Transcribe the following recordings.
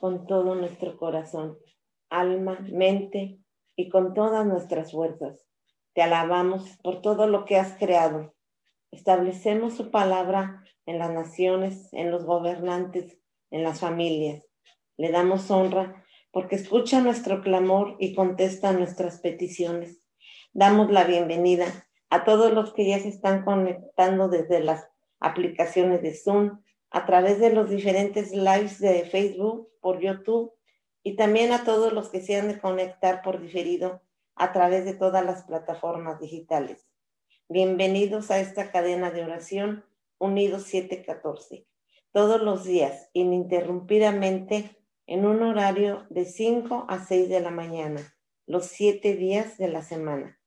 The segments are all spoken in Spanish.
con todo nuestro corazón, alma, mente y con todas nuestras fuerzas. Te alabamos por todo lo que has creado. Establecemos su palabra en las naciones, en los gobernantes, en las familias. Le damos honra porque escucha nuestro clamor y contesta nuestras peticiones. Damos la bienvenida a todos los que ya se están conectando desde las aplicaciones de Zoom, a través de los diferentes lives de Facebook, por YouTube y también a todos los que se han de conectar por diferido a través de todas las plataformas digitales. Bienvenidos a esta cadena de oración Unidos 714, todos los días, ininterrumpidamente, en un horario de 5 a 6 de la mañana, los siete días de la semana.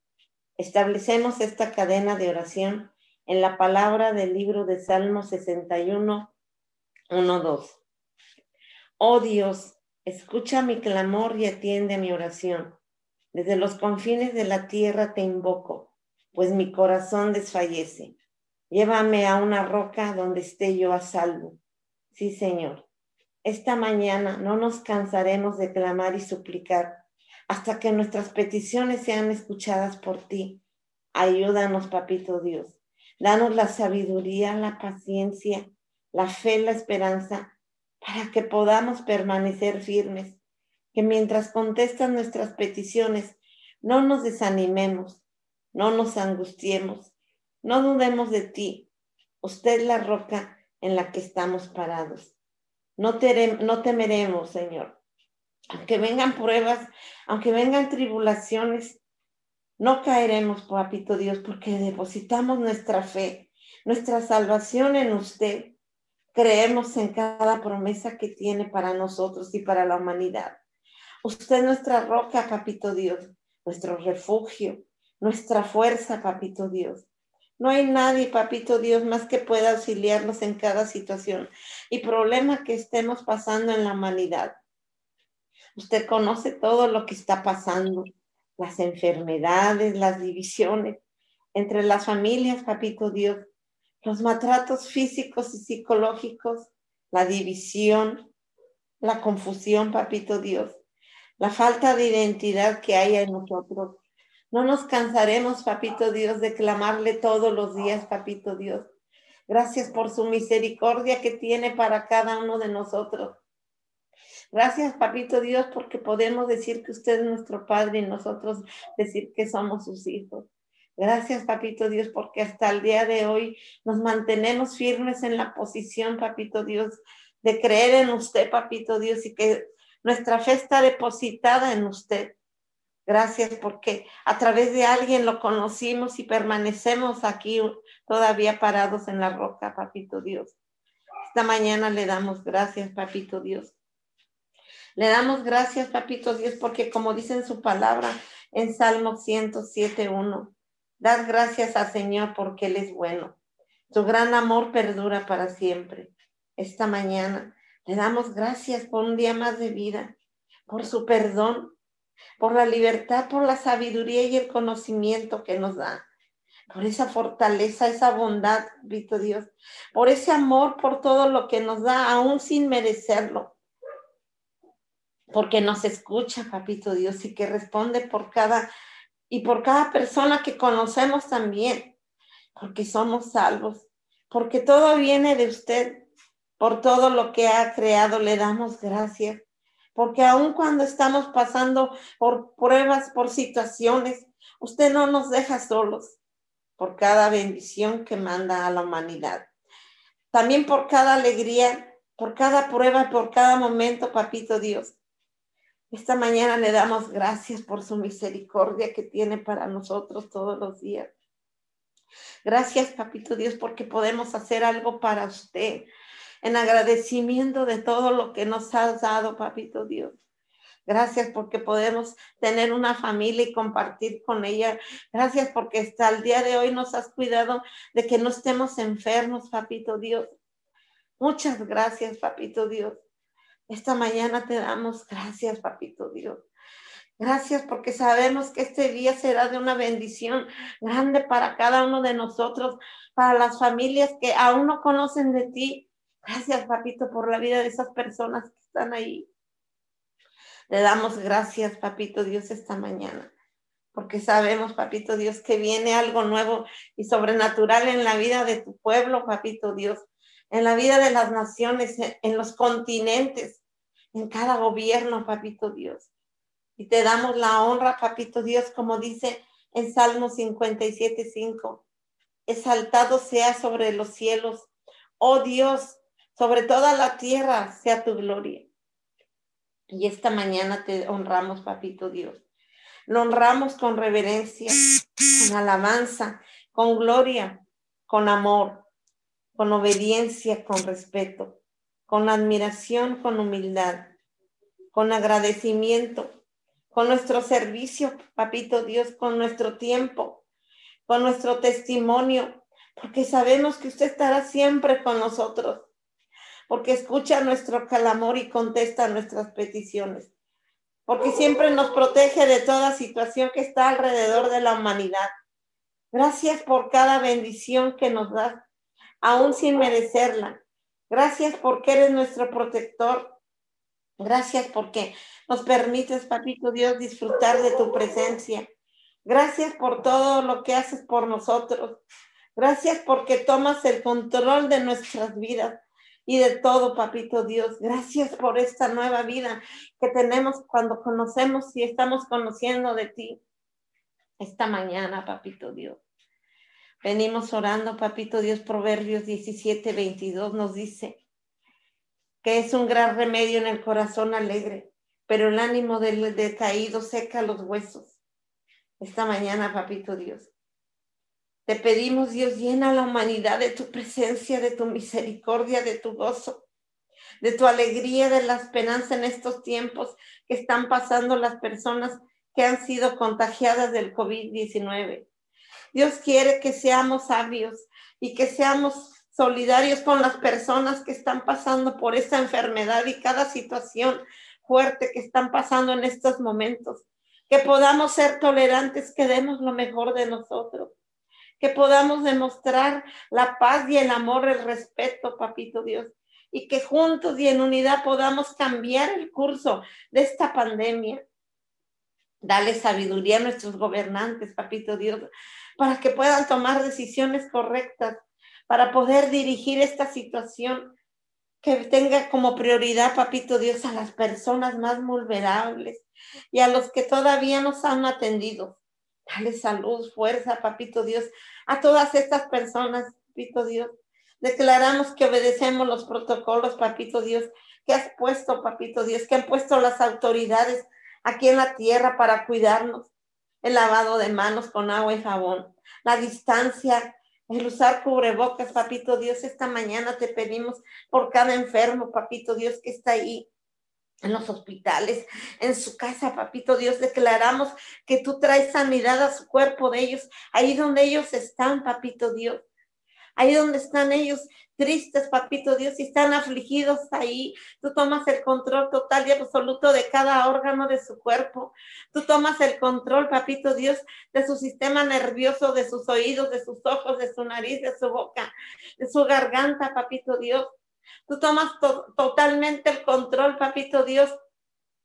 Establecemos esta cadena de oración en la palabra del libro de Salmo 61, 1, 2. Oh Dios, escucha mi clamor y atiende mi oración. Desde los confines de la tierra te invoco, pues mi corazón desfallece. Llévame a una roca donde esté yo a salvo. Sí, Señor. Esta mañana no nos cansaremos de clamar y suplicar hasta que nuestras peticiones sean escuchadas por ti. Ayúdanos, Papito Dios. Danos la sabiduría, la paciencia, la fe, la esperanza, para que podamos permanecer firmes. Que mientras contestan nuestras peticiones, no nos desanimemos, no nos angustiemos, no dudemos de ti. Usted es la roca en la que estamos parados. No, no temeremos, Señor. Aunque vengan pruebas, aunque vengan tribulaciones, no caeremos, papito Dios, porque depositamos nuestra fe, nuestra salvación en usted. Creemos en cada promesa que tiene para nosotros y para la humanidad. Usted es nuestra roca, papito Dios, nuestro refugio, nuestra fuerza, papito Dios. No hay nadie, papito Dios, más que pueda auxiliarnos en cada situación y problema que estemos pasando en la humanidad. Usted conoce todo lo que está pasando las enfermedades, las divisiones entre las familias, papito Dios, los maltratos físicos y psicológicos, la división, la confusión, papito Dios, la falta de identidad que hay en nosotros. No nos cansaremos, papito Dios, de clamarle todos los días, papito Dios. Gracias por su misericordia que tiene para cada uno de nosotros. Gracias, Papito Dios, porque podemos decir que usted es nuestro Padre y nosotros decir que somos sus hijos. Gracias, Papito Dios, porque hasta el día de hoy nos mantenemos firmes en la posición, Papito Dios, de creer en usted, Papito Dios, y que nuestra fe está depositada en usted. Gracias porque a través de alguien lo conocimos y permanecemos aquí todavía parados en la roca, Papito Dios. Esta mañana le damos gracias, Papito Dios. Le damos gracias, papito Dios, porque como dice en su palabra en Salmo 107.1, dad gracias al Señor porque Él es bueno. Su gran amor perdura para siempre. Esta mañana le damos gracias por un día más de vida, por su perdón, por la libertad, por la sabiduría y el conocimiento que nos da, por esa fortaleza, esa bondad, Vito Dios, por ese amor, por todo lo que nos da, aún sin merecerlo porque nos escucha, papito Dios, y que responde por cada y por cada persona que conocemos también, porque somos salvos, porque todo viene de usted, por todo lo que ha creado le damos gracias, porque aun cuando estamos pasando por pruebas, por situaciones, usted no nos deja solos, por cada bendición que manda a la humanidad. También por cada alegría, por cada prueba, por cada momento, papito Dios esta mañana le damos gracias por su misericordia que tiene para nosotros todos los días. Gracias, Papito Dios, porque podemos hacer algo para usted en agradecimiento de todo lo que nos has dado, Papito Dios. Gracias porque podemos tener una familia y compartir con ella. Gracias porque hasta el día de hoy nos has cuidado de que no estemos enfermos, Papito Dios. Muchas gracias, Papito Dios. Esta mañana te damos gracias, papito Dios. Gracias porque sabemos que este día será de una bendición grande para cada uno de nosotros, para las familias que aún no conocen de ti, Gracias, papito, por la vida de esas personas que están ahí. Le damos gracias, papito Dios, esta mañana, porque sabemos, papito Dios, que viene algo nuevo y sobrenatural en la vida de tu pueblo, papito Dios, en la vida de las naciones, en los continentes, en cada gobierno, papito Dios. Y te damos la honra, papito Dios, como dice en Salmo 57, 5. Exaltado sea sobre los cielos, oh Dios, sobre toda la tierra sea tu gloria. Y esta mañana te honramos, papito Dios. Lo honramos con reverencia, con alabanza, con gloria, con amor, con obediencia, con respeto, con admiración, con humildad, con agradecimiento, con nuestro servicio, papito Dios, con nuestro tiempo, con nuestro testimonio, porque sabemos que usted estará siempre con nosotros porque escucha nuestro clamor y contesta nuestras peticiones, porque siempre nos protege de toda situación que está alrededor de la humanidad. Gracias por cada bendición que nos das, aún sin merecerla. Gracias porque eres nuestro protector. Gracias porque nos permites, papito Dios, disfrutar de tu presencia. Gracias por todo lo que haces por nosotros. Gracias porque tomas el control de nuestras vidas y de todo, papito Dios. Gracias por esta nueva vida que tenemos cuando conocemos y estamos conociendo de ti esta mañana, papito Dios. Venimos orando, papito Dios, Proverbios 17, 22 nos dice que es un gran remedio en el corazón alegre, pero el ánimo del decaído seca los huesos. Esta mañana, papito Dios, te pedimos, Dios, llena la humanidad de tu presencia, de tu misericordia, de tu gozo, de tu alegría, de la esperanza en estos tiempos que están pasando las personas que han sido contagiadas del COVID-19. Dios quiere que seamos sabios y que seamos solidarios con las personas que están pasando por esta enfermedad y cada situación fuerte que están pasando en estos momentos. Que podamos ser tolerantes, que demos lo mejor de nosotros que podamos demostrar la paz y el amor, el respeto, papito Dios, y que juntos y en unidad podamos cambiar el curso de esta pandemia. Dale sabiduría a nuestros gobernantes, papito Dios, para que puedan tomar decisiones correctas, para poder dirigir esta situación que tenga como prioridad, papito Dios, a las personas más vulnerables y a los que todavía nos han atendido. Dale salud, fuerza, papito Dios, a todas estas personas, papito Dios. Declaramos que obedecemos los protocolos, papito Dios, que has puesto, papito Dios, que han puesto las autoridades aquí en la tierra para cuidarnos. El lavado de manos con agua y jabón, la distancia, el usar cubrebocas, papito Dios. Esta mañana te pedimos por cada enfermo, papito Dios, que está ahí en los hospitales, en su casa, papito Dios, declaramos que tú traes sanidad a su cuerpo de ellos, ahí donde ellos están, papito Dios, ahí donde están ellos tristes, papito Dios, y están afligidos ahí, tú tomas el control total y absoluto de cada órgano de su cuerpo, tú tomas el control, papito Dios, de su sistema nervioso, de sus oídos, de sus ojos, de su nariz, de su boca, de su garganta, papito Dios. Tú tomas totalmente el control, papito Dios,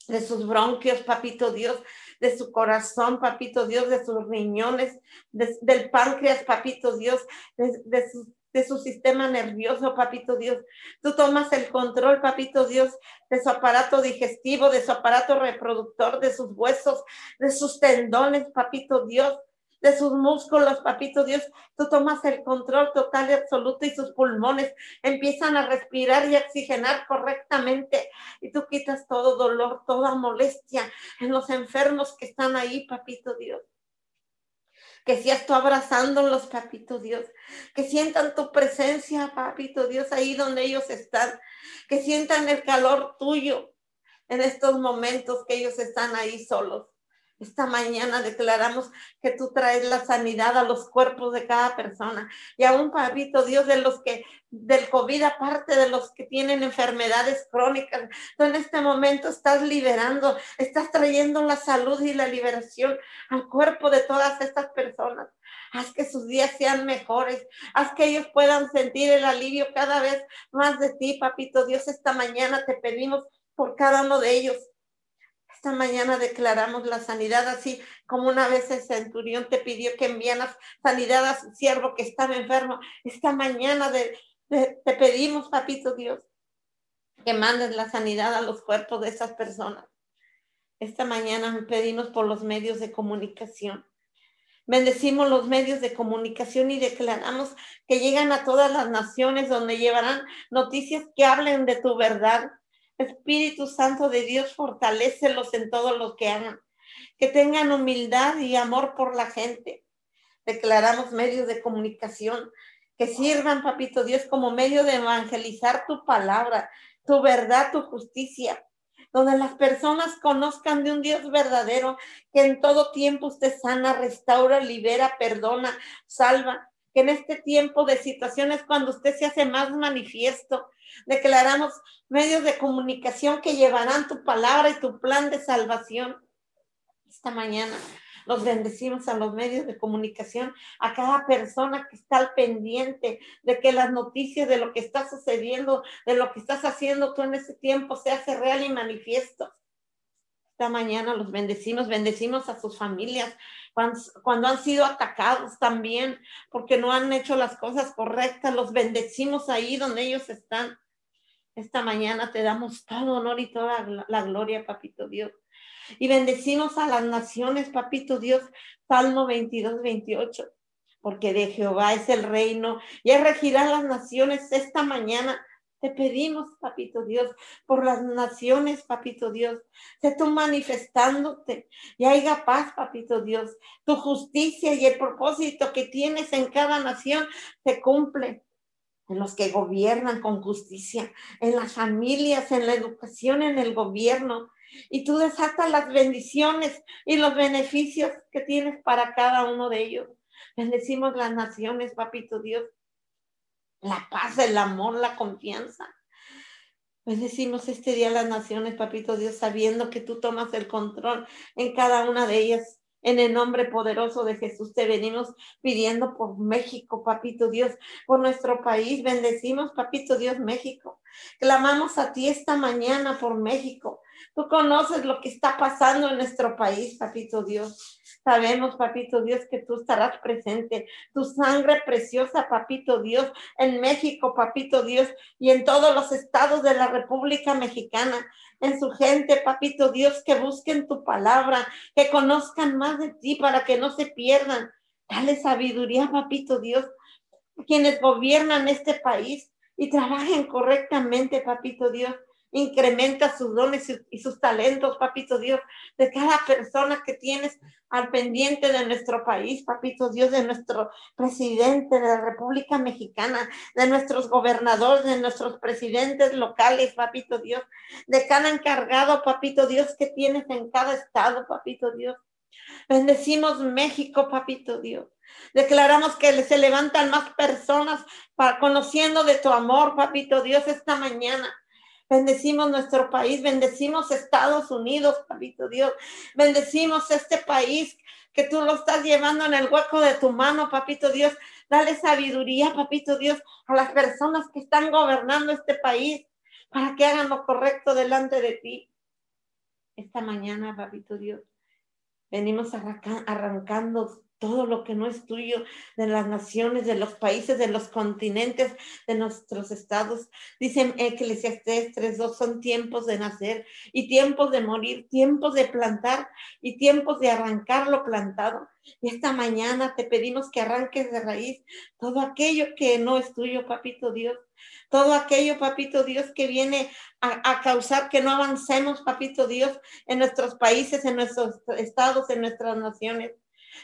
de sus bronquios, papito Dios, de su corazón, papito Dios, de sus riñones, del páncreas, papito Dios, de, su, de su sistema nervioso, papito Dios. Tú tomas el control, papito Dios, de su aparato digestivo, de su aparato reproductor, de sus huesos, de sus tendones, papito Dios de sus músculos, papito Dios. Tú tomas el control total y absoluto y sus pulmones empiezan a respirar y oxigenar correctamente. Y tú quitas todo dolor, toda molestia en los enfermos que están ahí, papito Dios. Que seas tú abrazándolos, papito Dios. Que sientan tu presencia, papito Dios, ahí donde ellos están. Que sientan el calor tuyo en estos momentos que ellos están ahí solos. Esta mañana declaramos que tú traes la sanidad a los cuerpos de cada persona. Y aún, papito Dios, de los que del COVID, aparte de los que tienen enfermedades crónicas, tú en este momento estás liberando, estás trayendo la salud y la liberación al cuerpo de todas estas personas. Haz que sus días sean mejores. Haz que ellos puedan sentir el alivio cada vez más de ti, papito Dios. Esta mañana te pedimos por cada uno de ellos. Esta mañana declaramos la sanidad así como una vez el centurión te pidió que enviaras sanidad a su siervo que estaba enfermo. Esta mañana te pedimos, papito Dios, que mandes la sanidad a los cuerpos de esas personas. Esta mañana pedimos por los medios de comunicación. Bendecimos los medios de comunicación y declaramos que llegan a todas las naciones donde llevarán noticias que hablen de tu verdad. Espíritu Santo de Dios, fortalecelos en todo lo que hagan. Que tengan humildad y amor por la gente. Declaramos medios de comunicación que sirvan, papito Dios, como medio de evangelizar tu palabra, tu verdad, tu justicia, donde las personas conozcan de un Dios verdadero, que en todo tiempo usted sana, restaura, libera, perdona, salva, que en este tiempo de situaciones cuando usted se hace más manifiesto, declaramos medios de comunicación que llevarán tu palabra y tu plan de salvación esta mañana. Los bendecimos a los medios de comunicación, a cada persona que está al pendiente de que las noticias de lo que está sucediendo, de lo que estás haciendo tú en ese tiempo se hace real y manifiesto. Esta mañana los bendecimos, bendecimos a sus familias cuando, han sido atacados también porque no han hecho las cosas correctas. Los bendecimos ahí donde ellos están. Esta mañana te damos todo honor y toda la gloria, papito Dios. Y bendecimos a las naciones, papito Dios, Salmo 22, 28. Porque de Jehová es el reino y él regirá las naciones esta mañana. Te pedimos, papito Dios, por las naciones, papito Dios. Sé tú manifestándote y haya paz, papito Dios. Tu justicia y el propósito que tienes en cada nación se cumple en los que gobiernan con justicia, en las familias, en la educación, en el gobierno, y tú desatas las bendiciones y los beneficios que tienes para cada uno de ellos. Bendecimos las naciones, papito Dios. La paz, el amor, la confianza. Bendecimos este día las naciones, papito Dios, sabiendo que tú tomas el control en cada una de ellas. En el nombre poderoso de Jesús te venimos pidiendo por México, papito Dios, por nuestro país. Bendecimos, papito Dios, México. Clamamos a ti esta mañana por México. Tú conoces lo que está pasando en nuestro país, papito Dios. Sabemos, papito Dios, que tú estarás presente. Tu sangre preciosa, papito Dios, en México, papito Dios, y en todos los estados de la República Mexicana, en su gente, papito Dios, que busquen tu palabra, que conozcan más de ti para que no se pierdan. Dale sabiduría, papito Dios, quienes gobiernan este país y trabajen correctamente, papito Dios incrementa sus dones y sus talentos, papito Dios, de cada persona que tienes al pendiente de nuestro país, papito Dios, de nuestro presidente de la República Mexicana, de nuestros gobernadores, de nuestros presidentes locales, papito Dios, de cada encargado, papito Dios, que tienes en cada estado, papito Dios. Bendecimos México, papito Dios. Declaramos que se levantan más personas para, conociendo de tu amor, papito Dios, esta mañana. Bendecimos nuestro país, bendecimos Estados Unidos, papito Dios. Bendecimos este país que tú lo estás llevando en el hueco de tu mano, papito Dios. Dale sabiduría, papito Dios, a las personas que están gobernando este país para que hagan lo correcto delante de ti. Esta mañana, papito Dios, venimos arrancando todo lo que no es tuyo, de las naciones, de los países, de los continentes, de nuestros estados. Dicen Eclesiastes 3.2, son tiempos de nacer y tiempos de morir, tiempos de plantar y tiempos de arrancar lo plantado. Y esta mañana te pedimos que arranques de raíz todo aquello que no es tuyo, papito Dios. Todo aquello, papito Dios, que viene a, a causar que no avancemos, papito Dios, en nuestros países, en nuestros estados, en nuestras naciones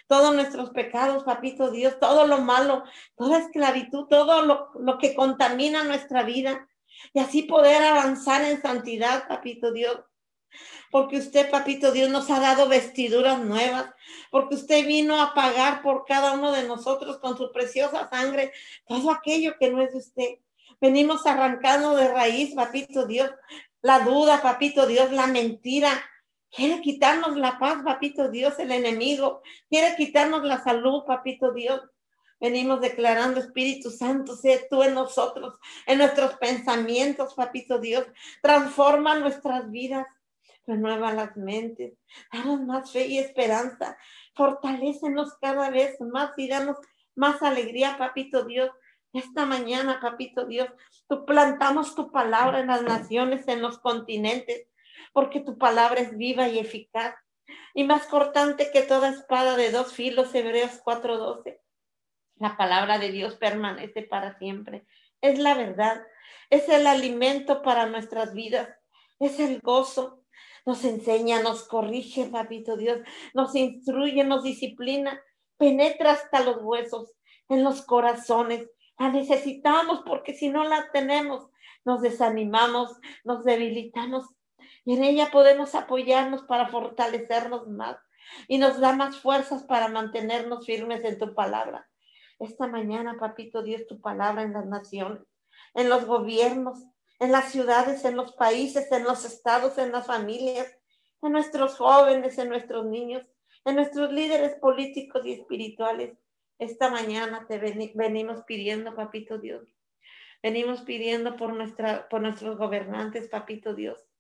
todos nuestros pecados, papito Dios, todo lo malo, toda esclavitud, todo lo, que contamina nuestra vida. Y así poder avanzar en santidad, papito Dios porque usted, papito Dios, nos ha dado vestiduras nuevas, porque usted vino a pagar por cada uno de nosotros con su preciosa sangre todo aquello que no es de usted. Venimos arrancando de raíz, papito Dios, la duda, papito Dios, la mentira, Quiere quitarnos la paz, papito Dios, el enemigo. Quiere quitarnos la salud, papito Dios. Venimos declarando, Espíritu Santo, sé tú en nosotros, en nuestros pensamientos, papito Dios. Transforma nuestras vidas, renueva las mentes, danos más fe y esperanza. Fortalécenos cada vez más y danos más alegría, papito Dios. Esta mañana, papito Dios, tú plantamos tu palabra en las naciones, en los continentes, porque tu palabra es viva y eficaz y más cortante que toda espada de dos filos, Hebreos 4:12. La palabra de Dios permanece para siempre. Es la verdad, es el alimento para nuestras vidas, es el gozo. Nos enseña, nos corrige, papito Dios, nos instruye, nos disciplina, penetra hasta los huesos, en los corazones. La necesitamos porque si no la tenemos, nos desanimamos, nos debilitamos y en ella podemos apoyarnos para fortalecernos más y nos da más fuerzas para mantenernos firmes en tu palabra. Esta mañana, papito Dios, tu palabra en las naciones, en los gobiernos, en las ciudades, en los países, en los estados, en las familias, en nuestros jóvenes, en nuestros niños, en nuestros líderes políticos y espirituales. Esta mañana te venimos pidiendo, papito Dios. Venimos pidiendo por, nuestra, por nuestros gobernantes, papito Dios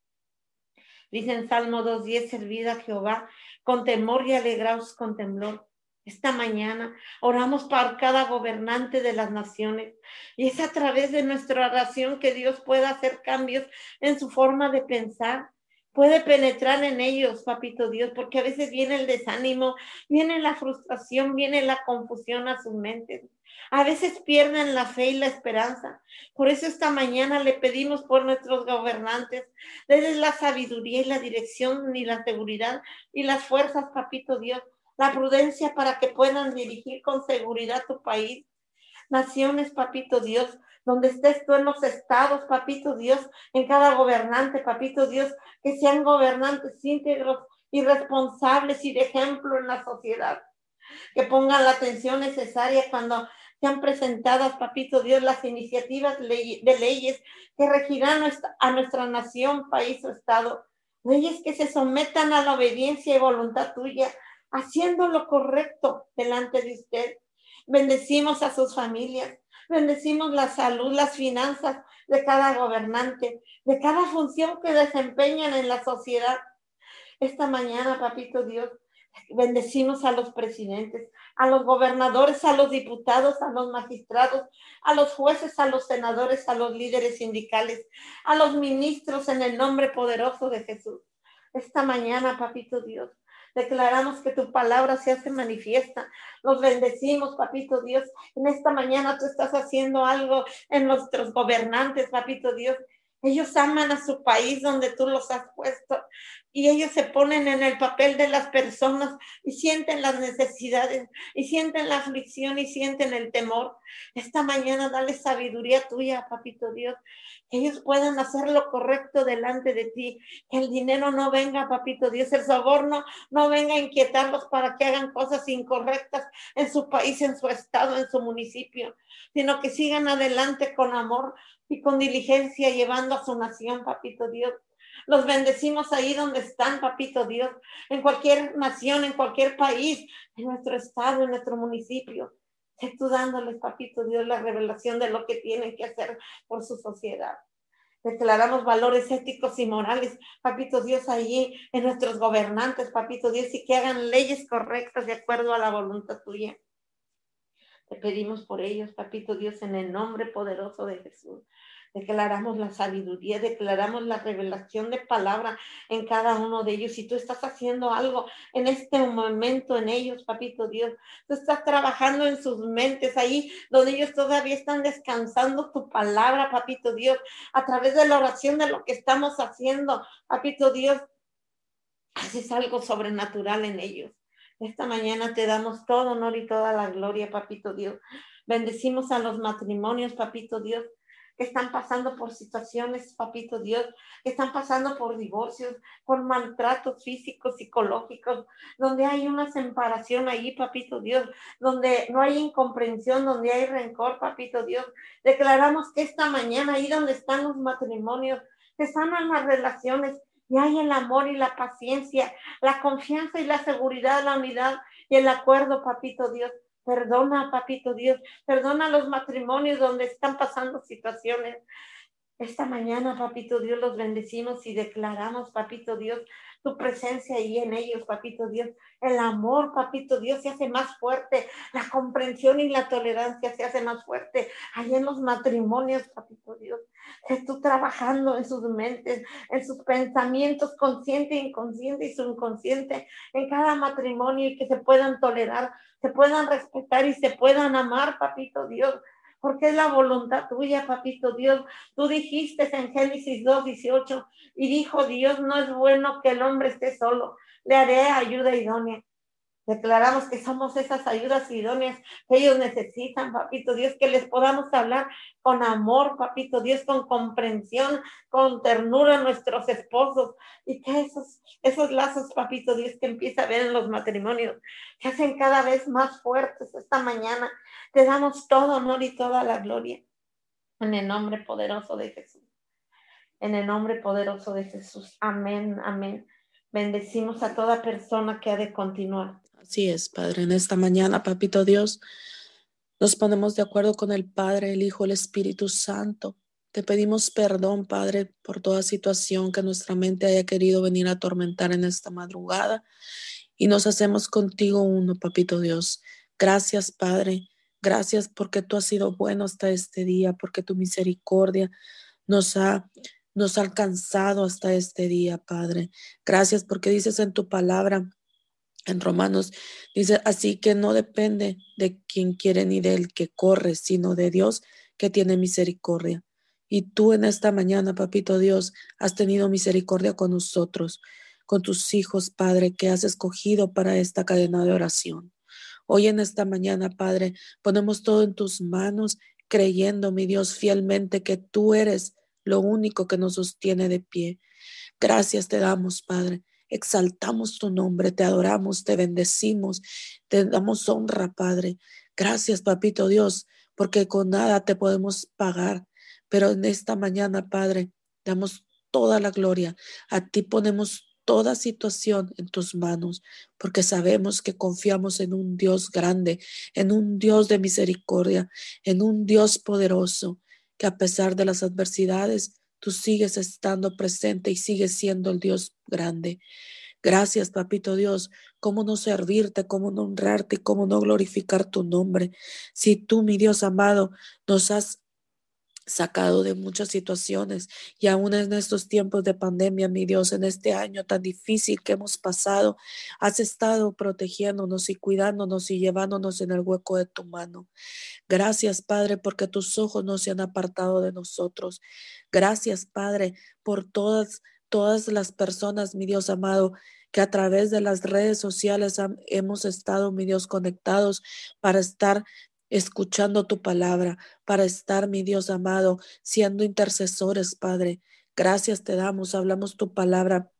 Dice en Salmo 2.10, servid a Jehová con temor y alegraos con temblor. Esta mañana oramos para cada gobernante de las naciones y es a través de nuestra oración que Dios pueda hacer cambios en su forma de pensar, puede penetrar en ellos, papito Dios, porque a veces viene el desánimo, viene la frustración, viene la confusión a sus mentes. A veces pierden la fe y la esperanza. Por eso esta mañana le pedimos por nuestros gobernantes, desde la sabiduría y la dirección y la seguridad y las fuerzas, papito Dios, la prudencia para que puedan dirigir con seguridad tu país. Naciones, papito Dios, donde estés tú en los estados, papito Dios, en cada gobernante, papito Dios, que sean gobernantes íntegros y responsables y de ejemplo en la sociedad. Que pongan la atención necesaria cuando han presentadas, papito Dios, las iniciativas de leyes que regirán a nuestra nación, país o estado. Leyes que se sometan a la obediencia y voluntad tuya, haciendo lo correcto delante de usted. Bendecimos a sus familias, bendecimos la salud, las finanzas de cada gobernante, de cada función que desempeñan en la sociedad. Esta mañana, papito Dios, Bendecimos a los presidentes, a los gobernadores, a los diputados, a los magistrados, a los jueces, a los senadores, a los líderes sindicales, a los ministros en el nombre poderoso de Jesús. Esta mañana, papito Dios, declaramos que tu palabra se hace manifiesta. Los bendecimos, papito Dios. En esta mañana tú estás haciendo algo en nuestros gobernantes, papito Dios. Ellos aman a su país donde tú los has puesto y ellos se ponen en el papel de las personas y sienten las necesidades y sienten la aflicción y sienten el temor. Esta mañana dale sabiduría tuya, papito Dios, que ellos puedan hacer lo correcto delante de ti, que el dinero no venga, papito Dios, el soborno no venga a inquietarlos para que hagan cosas incorrectas en su país, en su estado, en su municipio, sino que sigan adelante con amor, y con diligencia llevando a su nación, papito Dios. Los bendecimos ahí donde están, papito Dios, en cualquier nación, en cualquier país, en nuestro estado, en nuestro municipio. Sé tú dándoles, papito Dios, la revelación de lo que tienen que hacer por su sociedad. Declaramos valores éticos y morales, papito Dios, allí en nuestros gobernantes, papito Dios, y que hagan leyes correctas de acuerdo a la voluntad tuya. Te pedimos por ellos, papito Dios, en el nombre poderoso de Jesús declaramos la sabiduría, declaramos la revelación de palabra en cada uno de ellos. Si tú estás haciendo algo en este momento en ellos, papito Dios, tú estás trabajando en sus mentes ahí donde ellos todavía están descansando tu palabra, papito Dios, a través de la oración de lo que estamos haciendo, papito Dios, haces algo sobrenatural en ellos. Esta mañana te damos todo honor y toda la gloria, papito Dios. Bendecimos a los matrimonios, papito Dios que están pasando por situaciones, papito Dios, que están pasando por divorcios, por maltratos físicos, psicológicos, donde hay una separación ahí, papito Dios, donde no hay incomprensión, donde hay rencor, papito Dios. Declaramos que esta mañana ahí donde están los matrimonios, que sanan las relaciones, y hay el amor y la paciencia, la confianza y la seguridad, la unidad y el acuerdo, papito Dios. Perdona, papito Dios, perdona los matrimonios donde están pasando situaciones. Esta mañana, papito Dios, los bendecimos y declaramos, papito Dios, tu presencia ahí en ellos, papito Dios. El amor, papito Dios, se hace más fuerte. La comprensión y la tolerancia se hace más fuerte. Ahí en los matrimonios, papito Dios. Tú trabajando en sus mentes, en sus pensamientos, consciente, inconsciente y subconsciente, en cada matrimonio y que se puedan tolerar, se puedan respetar y se puedan amar, papito Dios porque es la voluntad tuya, papito Dios. Tú dijiste en Génesis 2, 18, y dijo Dios, no es bueno que el hombre esté solo, le haré ayuda idónea. Declaramos que somos esas ayudas idóneas que ellos necesitan, papito Dios, que les podamos hablar con amor, papito Dios, con comprensión, con ternura a nuestros esposos y que esos, esos lazos, papito Dios, que empieza a ver en los matrimonios, se hacen cada vez más fuertes esta mañana. Te damos todo honor y toda la gloria en el nombre poderoso de Jesús. En el nombre poderoso de Jesús. Amén, amén. Bendecimos a toda persona que ha de continuar. Así es, Padre. En esta mañana, Papito Dios, nos ponemos de acuerdo con el Padre, el Hijo, el Espíritu Santo. Te pedimos perdón, Padre, por toda situación que nuestra mente haya querido venir a atormentar en esta madrugada. Y nos hacemos contigo uno, Papito Dios. Gracias, Padre. Gracias porque tú has sido bueno hasta este día, porque tu misericordia nos ha nos ha alcanzado hasta este día, Padre. Gracias porque dices en tu palabra en Romanos dice, así que no depende de quien quiere ni del que corre, sino de Dios que tiene misericordia. Y tú en esta mañana, papito Dios, has tenido misericordia con nosotros, con tus hijos, Padre, que has escogido para esta cadena de oración. Hoy en esta mañana, Padre, ponemos todo en tus manos, creyendo, mi Dios, fielmente que tú eres lo único que nos sostiene de pie. Gracias te damos, Padre exaltamos tu nombre, te adoramos, te bendecimos, te damos honra, Padre. Gracias, Papito Dios, porque con nada te podemos pagar, pero en esta mañana, Padre, damos toda la gloria. A ti ponemos toda situación en tus manos, porque sabemos que confiamos en un Dios grande, en un Dios de misericordia, en un Dios poderoso, que a pesar de las adversidades, tú sigues estando presente y sigues siendo el Dios grande. Gracias, papito Dios. ¿Cómo no servirte, cómo no honrarte, cómo no glorificar tu nombre? Si tú, mi Dios amado, nos has sacado de muchas situaciones y aún en estos tiempos de pandemia, mi Dios, en este año tan difícil que hemos pasado, has estado protegiéndonos y cuidándonos y llevándonos en el hueco de tu mano. Gracias, Padre, porque tus ojos no se han apartado de nosotros. Gracias, Padre, por todas todas las personas, mi Dios amado, que a través de las redes sociales hemos estado, mi Dios, conectados para estar escuchando tu palabra, para estar, mi Dios amado, siendo intercesores, Padre. Gracias te damos, hablamos tu palabra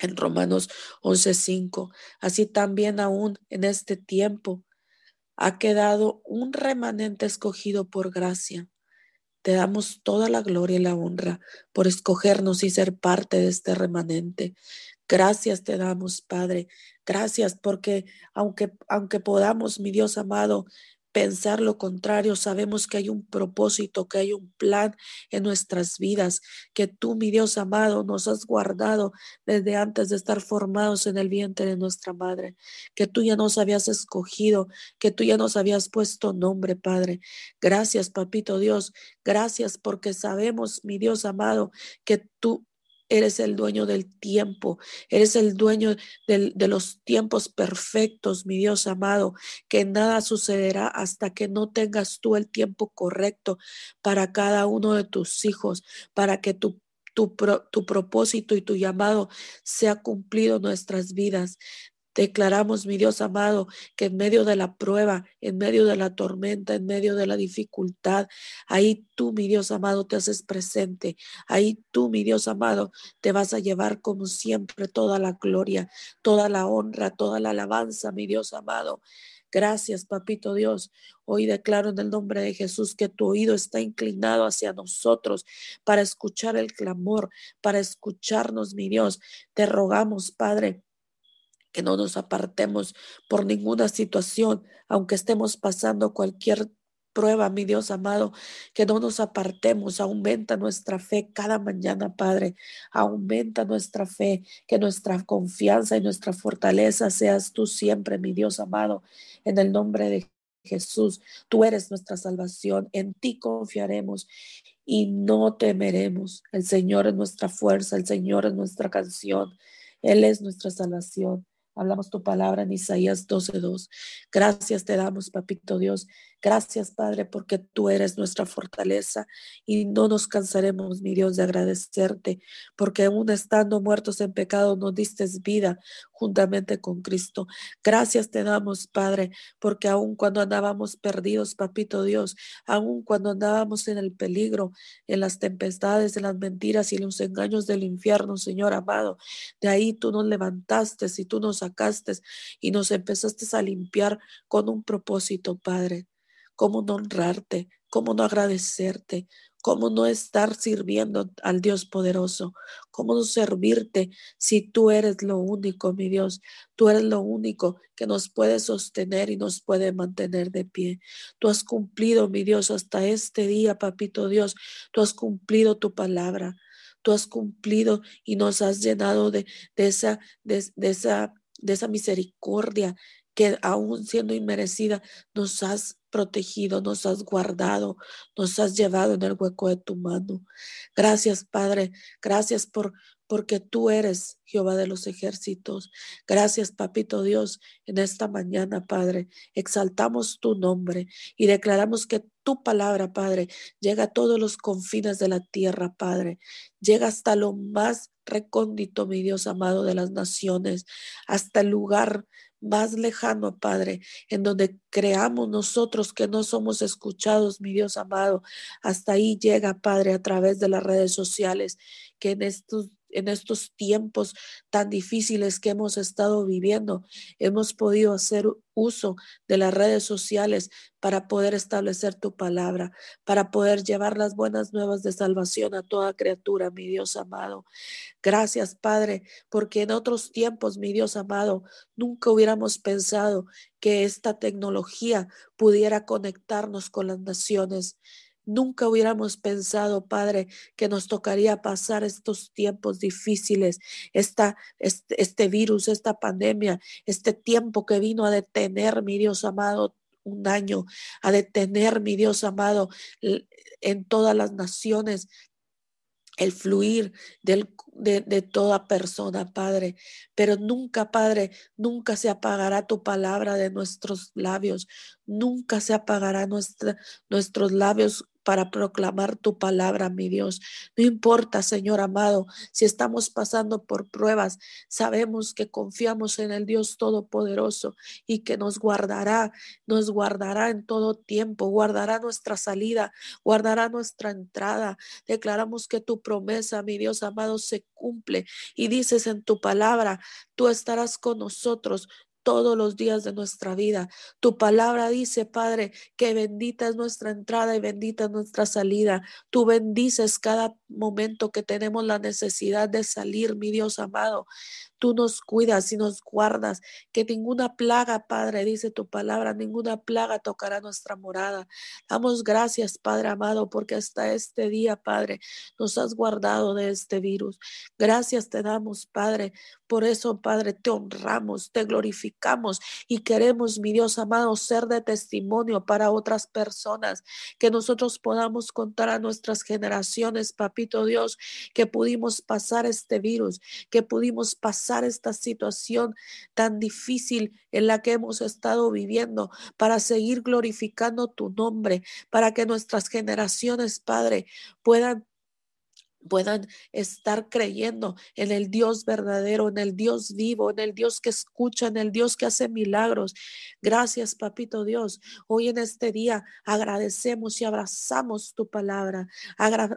en Romanos 11:5. Así también aún en este tiempo ha quedado un remanente escogido por gracia. Te damos toda la gloria y la honra por escogernos y ser parte de este remanente. Gracias te damos, Padre. Gracias porque aunque, aunque podamos, mi Dios amado, pensar lo contrario. Sabemos que hay un propósito, que hay un plan en nuestras vidas, que tú, mi Dios amado, nos has guardado desde antes de estar formados en el vientre de nuestra madre, que tú ya nos habías escogido, que tú ya nos habías puesto nombre, Padre. Gracias, papito Dios. Gracias porque sabemos, mi Dios amado, que tú Eres el dueño del tiempo, eres el dueño de los tiempos perfectos, mi Dios amado, que nada sucederá hasta que no tengas tú el tiempo correcto para cada uno de tus hijos, para que tu, tu, tu propósito y tu llamado sea cumplido en nuestras vidas. Declaramos, mi Dios amado, que en medio de la prueba, en medio de la tormenta, en medio de la dificultad, ahí tú, mi Dios amado, te haces presente. Ahí tú, mi Dios amado, te vas a llevar como siempre toda la gloria, toda la honra, toda la alabanza, mi Dios amado. Gracias, papito Dios. Hoy declaro en el nombre de Jesús que tu oído está inclinado hacia nosotros para escuchar el clamor, para escucharnos, mi Dios. Te rogamos, Padre, que no nos apartemos por ninguna situación, aunque estemos pasando cualquier prueba, mi Dios amado, que no nos apartemos, aumenta nuestra fe cada mañana, Padre, aumenta nuestra fe, que nuestra confianza y nuestra fortaleza seas tú siempre, mi Dios amado, en el nombre de Jesús, tú eres nuestra salvación, en ti confiaremos y no temeremos. El Señor es nuestra fuerza, el Señor es nuestra canción, Él es nuestra salvación. Hablamos tu palabra en Isaías 12:2. Gracias te damos, papito Dios. Gracias, Padre, porque tú eres nuestra fortaleza y no nos cansaremos, mi Dios, de agradecerte, porque aún estando muertos en pecado nos diste vida juntamente con Cristo. Gracias te damos, Padre, porque aún cuando andábamos perdidos, papito Dios, aún cuando andábamos en el peligro, en las tempestades, en las mentiras y los engaños del infierno, Señor amado, de ahí tú nos levantaste y tú nos sacaste y nos empezaste a limpiar con un propósito, Padre cómo no honrarte, cómo no agradecerte, cómo no estar sirviendo al Dios poderoso, cómo no servirte si tú eres lo único, mi Dios, tú eres lo único que nos puede sostener y nos puede mantener de pie. Tú has cumplido, mi Dios, hasta este día, papito Dios, tú has cumplido tu palabra. Tú has cumplido y nos has llenado de, esa, de, esa, de esa misericordia que aún siendo inmerecida nos has protegido, nos has guardado, nos has llevado en el hueco de tu mano. Gracias, Padre. Gracias por porque tú eres Jehová de los ejércitos. Gracias, Papito Dios, en esta mañana, Padre. Exaltamos tu nombre y declaramos que tu palabra, Padre, llega a todos los confines de la tierra, Padre. Llega hasta lo más recóndito, mi Dios amado, de las naciones, hasta el lugar más lejano, Padre, en donde creamos nosotros que no somos escuchados, mi Dios amado. Hasta ahí llega, Padre, a través de las redes sociales, que en estos en estos tiempos tan difíciles que hemos estado viviendo, hemos podido hacer uso de las redes sociales para poder establecer tu palabra, para poder llevar las buenas nuevas de salvación a toda criatura, mi Dios amado. Gracias, Padre, porque en otros tiempos, mi Dios amado, nunca hubiéramos pensado que esta tecnología pudiera conectarnos con las naciones. Nunca hubiéramos pensado, Padre, que nos tocaría pasar estos tiempos difíciles, esta, este, virus, esta pandemia, este tiempo que vino a detener, mi Dios amado, un año, a detener, mi Dios amado, en todas las naciones, el fluir de, de, toda persona, Padre. Pero nunca, Padre, nunca se apagará tu palabra de nuestros labios. Nunca se apagará nuestra, nuestros labios para proclamar tu palabra, mi Dios. No importa, Señor amado, si estamos pasando por pruebas, sabemos que confiamos en el Dios Todopoderoso y que nos guardará, nos guardará en todo tiempo, guardará nuestra salida, guardará nuestra entrada. Declaramos que tu promesa, mi Dios amado, se cumple y dices en tu palabra, tú estarás con nosotros todos los días de nuestra vida. Tu palabra dice, Padre, que bendita es nuestra entrada y bendita es nuestra salida. Tú bendices cada momento que tenemos la necesidad de salir, mi Dios amado. Tú nos cuidas y nos guardas, que ninguna plaga, Padre, dice tu palabra, ninguna plaga tocará nuestra morada. Damos gracias, Padre amado, porque hasta este día, Padre, nos has guardado de este virus. Gracias te damos, Padre. Por eso, Padre, te honramos, te glorificamos y queremos, mi Dios amado, ser de testimonio para otras personas, que nosotros podamos contar a nuestras generaciones, Papito Dios, que pudimos pasar este virus, que pudimos pasar esta situación tan difícil en la que hemos estado viviendo, para seguir glorificando tu nombre, para que nuestras generaciones, Padre, puedan puedan estar creyendo en el Dios verdadero, en el Dios vivo, en el Dios que escucha, en el Dios que hace milagros. Gracias, papito Dios. Hoy en este día agradecemos y abrazamos tu palabra,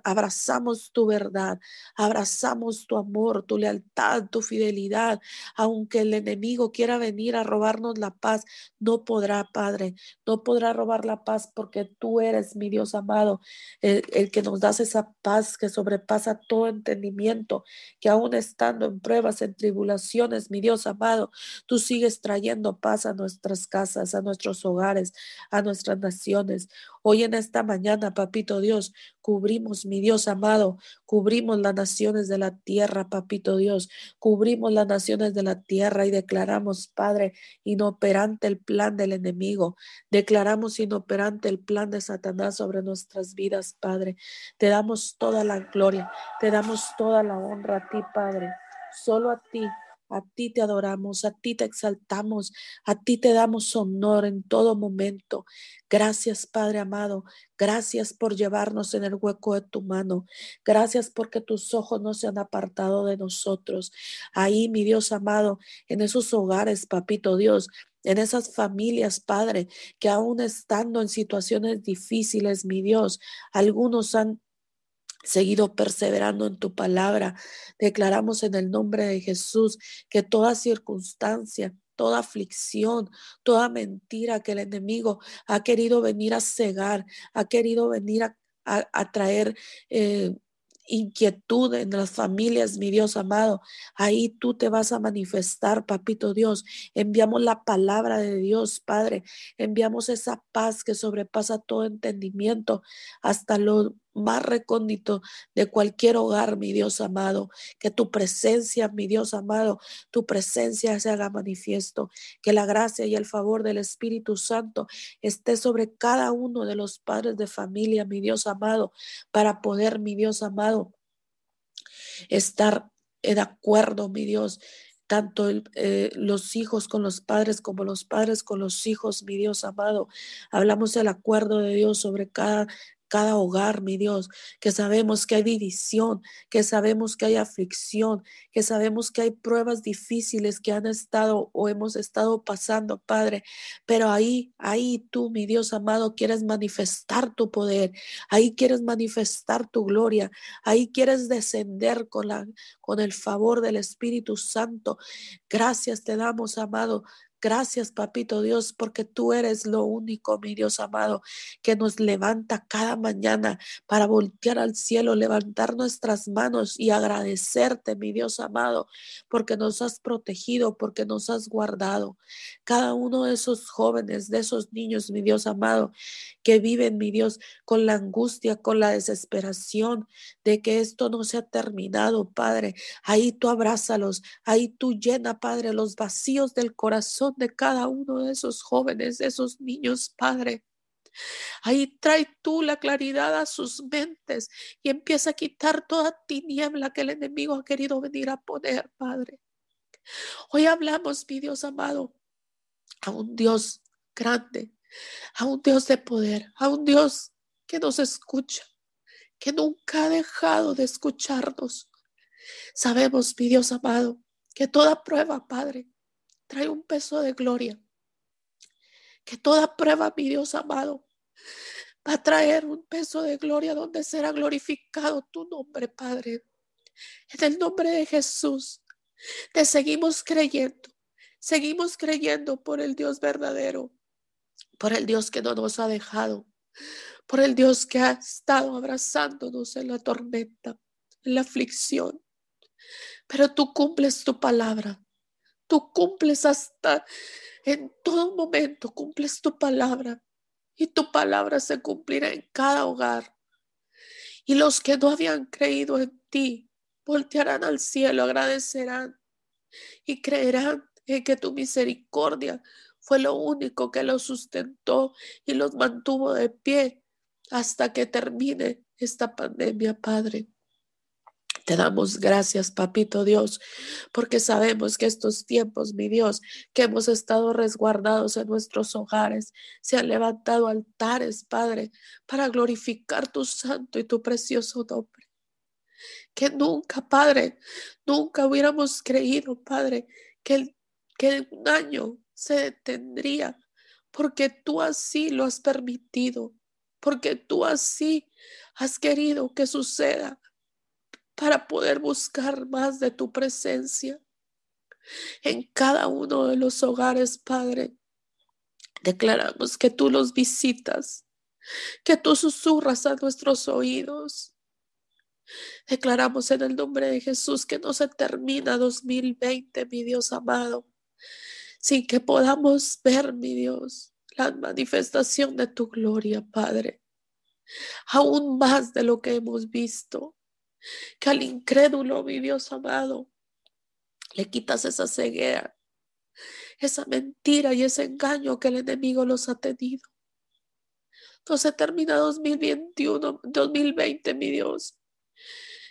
abrazamos tu verdad, abrazamos tu amor, tu lealtad, tu fidelidad. Aunque el enemigo quiera venir a robarnos la paz, no podrá, Padre, no podrá robar la paz porque tú eres mi Dios amado, el, el que nos das esa paz que sobrepasa pasa todo entendimiento, que aún estando en pruebas, en tribulaciones, mi Dios amado, tú sigues trayendo paz a nuestras casas, a nuestros hogares, a nuestras naciones. Hoy en esta mañana, papito Dios, cubrimos, mi Dios amado, cubrimos las naciones de la tierra, papito Dios, cubrimos las naciones de la tierra y declaramos, Padre, inoperante el plan del enemigo, declaramos inoperante el plan de Satanás sobre nuestras vidas, Padre. Te damos toda la gloria, te damos toda la honra a ti, Padre, solo a ti a ti te adoramos, a ti te exaltamos, a ti te damos honor en todo momento. Gracias, Padre amado. Gracias por llevarnos en el hueco de tu mano. Gracias porque tus ojos no se han apartado de nosotros. Ahí, mi Dios amado, en esos hogares, papito Dios, en esas familias, Padre, que aún estando en situaciones difíciles, mi Dios, algunos han seguido perseverando en tu palabra. Declaramos en el nombre de Jesús que toda circunstancia, toda aflicción, toda mentira que el enemigo ha querido venir a cegar, ha querido venir a, traer eh, inquietud en las familias, mi Dios amado. Ahí tú te vas a manifestar, papito Dios. Enviamos la palabra de Dios, Padre. Enviamos esa paz que sobrepasa todo entendimiento hasta lo más recóndito de cualquier hogar, mi Dios amado. Que tu presencia, mi Dios amado, tu presencia se haga manifiesto. Que la gracia y el favor del Espíritu Santo esté sobre cada uno de los padres de familia, mi Dios amado, para poder, mi Dios amado, estar de acuerdo, mi Dios, tanto eh, los hijos con los padres como los padres con los hijos, mi Dios amado. Hablamos del acuerdo de Dios sobre cada cada hogar, mi Dios, que sabemos que hay división, que sabemos que hay aflicción, que sabemos que hay pruebas difíciles que han estado o hemos estado pasando, Padre. Pero ahí, ahí tú, mi Dios amado, quieres manifestar tu poder, ahí quieres manifestar tu gloria, ahí quieres descender con, la, con el favor del Espíritu Santo. Gracias te damos, amado, Gracias, papito Dios, porque tú eres lo único, mi Dios amado, que nos levanta cada mañana para voltear al cielo, levantar nuestras manos y agradecerte, mi Dios amado, porque nos has protegido, porque nos has guardado. Cada uno de esos jóvenes, de esos niños, mi Dios amado, que viven, mi Dios, con la angustia, con la desesperación de que esto no se ha terminado, Padre. Ahí tú abrázalos, ahí tú llena, Padre, los vacíos del corazón de cada uno de esos jóvenes, de esos niños, Padre. Ahí trae tú la claridad a sus mentes y empieza a quitar toda tiniebla que el enemigo ha querido venir a poner, Padre. Hoy hablamos, mi Dios amado, a un Dios grande, a un Dios de poder, a un Dios que nos escucha, que nunca ha dejado de escucharnos. Sabemos, mi Dios amado, que toda prueba, Padre, trae un peso de gloria. Que toda prueba, mi Dios amado, va a traer un peso de gloria donde será glorificado tu nombre, Padre. En el nombre de Jesús, te seguimos creyendo. Seguimos creyendo por el Dios verdadero, por el Dios que no nos ha dejado, por el Dios que ha estado abrazándonos en la tormenta, en la aflicción. Pero tú cumples tu palabra. Tú cumples hasta en todo momento, cumples tu palabra y tu palabra se cumplirá en cada hogar. Y los que no habían creído en ti voltearán al cielo, agradecerán y creerán en que tu misericordia fue lo único que los sustentó y los mantuvo de pie hasta que termine esta pandemia, Padre. Te damos gracias, papito Dios, porque sabemos que estos tiempos, mi Dios, que hemos estado resguardados en nuestros hogares, se han levantado altares, Padre, para glorificar tu santo y tu precioso nombre. que nunca, Padre, nunca hubiéramos creído, Padre, que, que un año se detendría, porque tú así lo has permitido, porque tú así has querido que suceda para poder buscar más de tu presencia en cada uno de los hogares, Padre. Declaramos que tú los visitas, que tú susurras a nuestros oídos. Declaramos en el nombre de Jesús que no se termina 2020, mi Dios amado, sin que podamos ver, mi Dios, la manifestación de tu gloria, Padre. Aún más de lo que hemos visto, que al incrédulo, mi Dios amado, le quitas esa ceguera, esa mentira y ese engaño que el enemigo los ha tenido. Entonces termina 2021, 2020, mi Dios,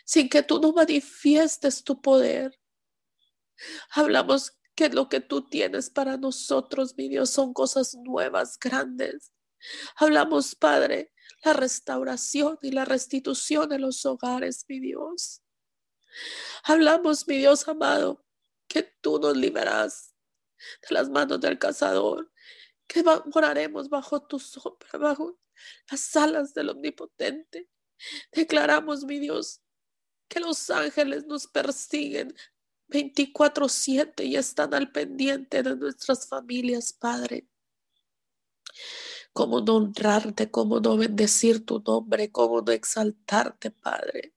sin que tú no manifiestes tu poder. Hablamos que lo que tú tienes para nosotros, mi Dios, son cosas nuevas, grandes. Hablamos, Padre, la restauración y la restitución de los hogares, mi Dios. Hablamos, mi Dios amado, que tú nos liberas de las manos del cazador, que moraremos bajo tu sombra, bajo las alas del Omnipotente. Declaramos, mi Dios, que los ángeles nos persiguen 24/7 y están al pendiente de nuestras familias, Padre. Cómo no honrarte, cómo no bendecir tu nombre, cómo no exaltarte, Padre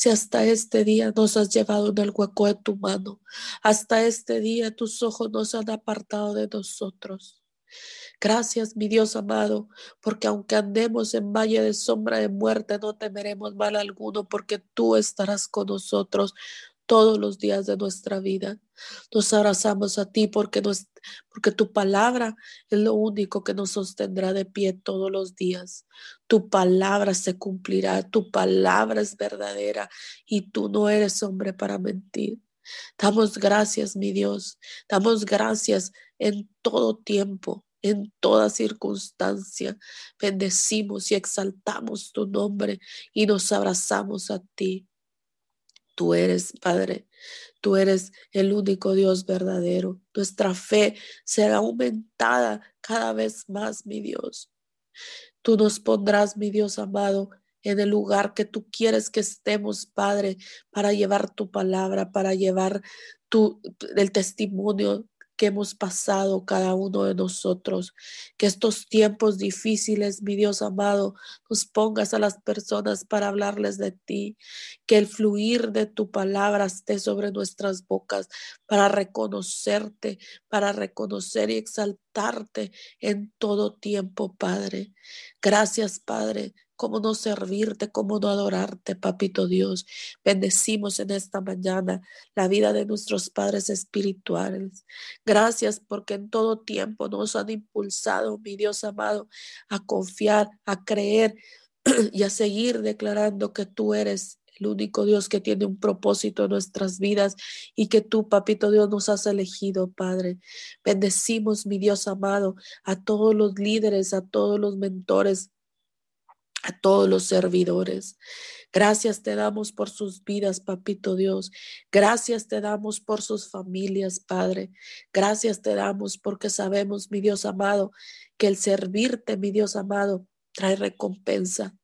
si hasta este día nos has llevado en el hueco de tu mano, hasta este día tus ojos nos han apartado de nosotros. Gracias, mi Dios amado, porque aunque andemos en valle de sombra de muerte, no temeremos mal alguno, porque tú estarás con nosotros todos los días de nuestra vida. Nos abrazamos a ti porque, tu palabra es lo único que nos sostendrá de pie todos los días. Tu palabra se cumplirá, tu palabra es verdadera y tú no eres hombre para mentir. Damos gracias, mi Dios. Damos gracias en todo tiempo, en toda circunstancia. Bendecimos y exaltamos tu nombre y nos abrazamos a ti. Tú eres, Padre, tú eres el único Dios verdadero. Nuestra fe será aumentada cada vez más, mi Dios. Tú nos pondrás, mi Dios amado, en el lugar que tú quieres que estemos, Padre, para llevar tu palabra, para llevar tu, el testimonio que hemos pasado cada uno de nosotros. Que estos tiempos difíciles, mi Dios amado, nos pongas a las personas para hablarles de ti. Que el fluir de tu palabra esté sobre nuestras bocas para reconocerte, para reconocer y exaltarte en todo tiempo, Padre. Gracias, Padre cómo no servirte, cómo no adorarte, papito Dios. Bendecimos en esta mañana la vida de nuestros padres espirituales. Gracias porque en todo tiempo nos han impulsado, mi Dios amado, a confiar, a creer y a seguir declarando que tú eres el único Dios que tiene un propósito en nuestras vidas y que tú, papito Dios, nos has elegido, Padre. Bendecimos, mi Dios amado, a todos los líderes, a todos los mentores a todos los servidores. Gracias te damos por sus vidas, papito Dios. Gracias te damos por sus familias, Padre. Gracias te damos porque sabemos, mi Dios amado, que el servirte, mi Dios amado, trae recompensa.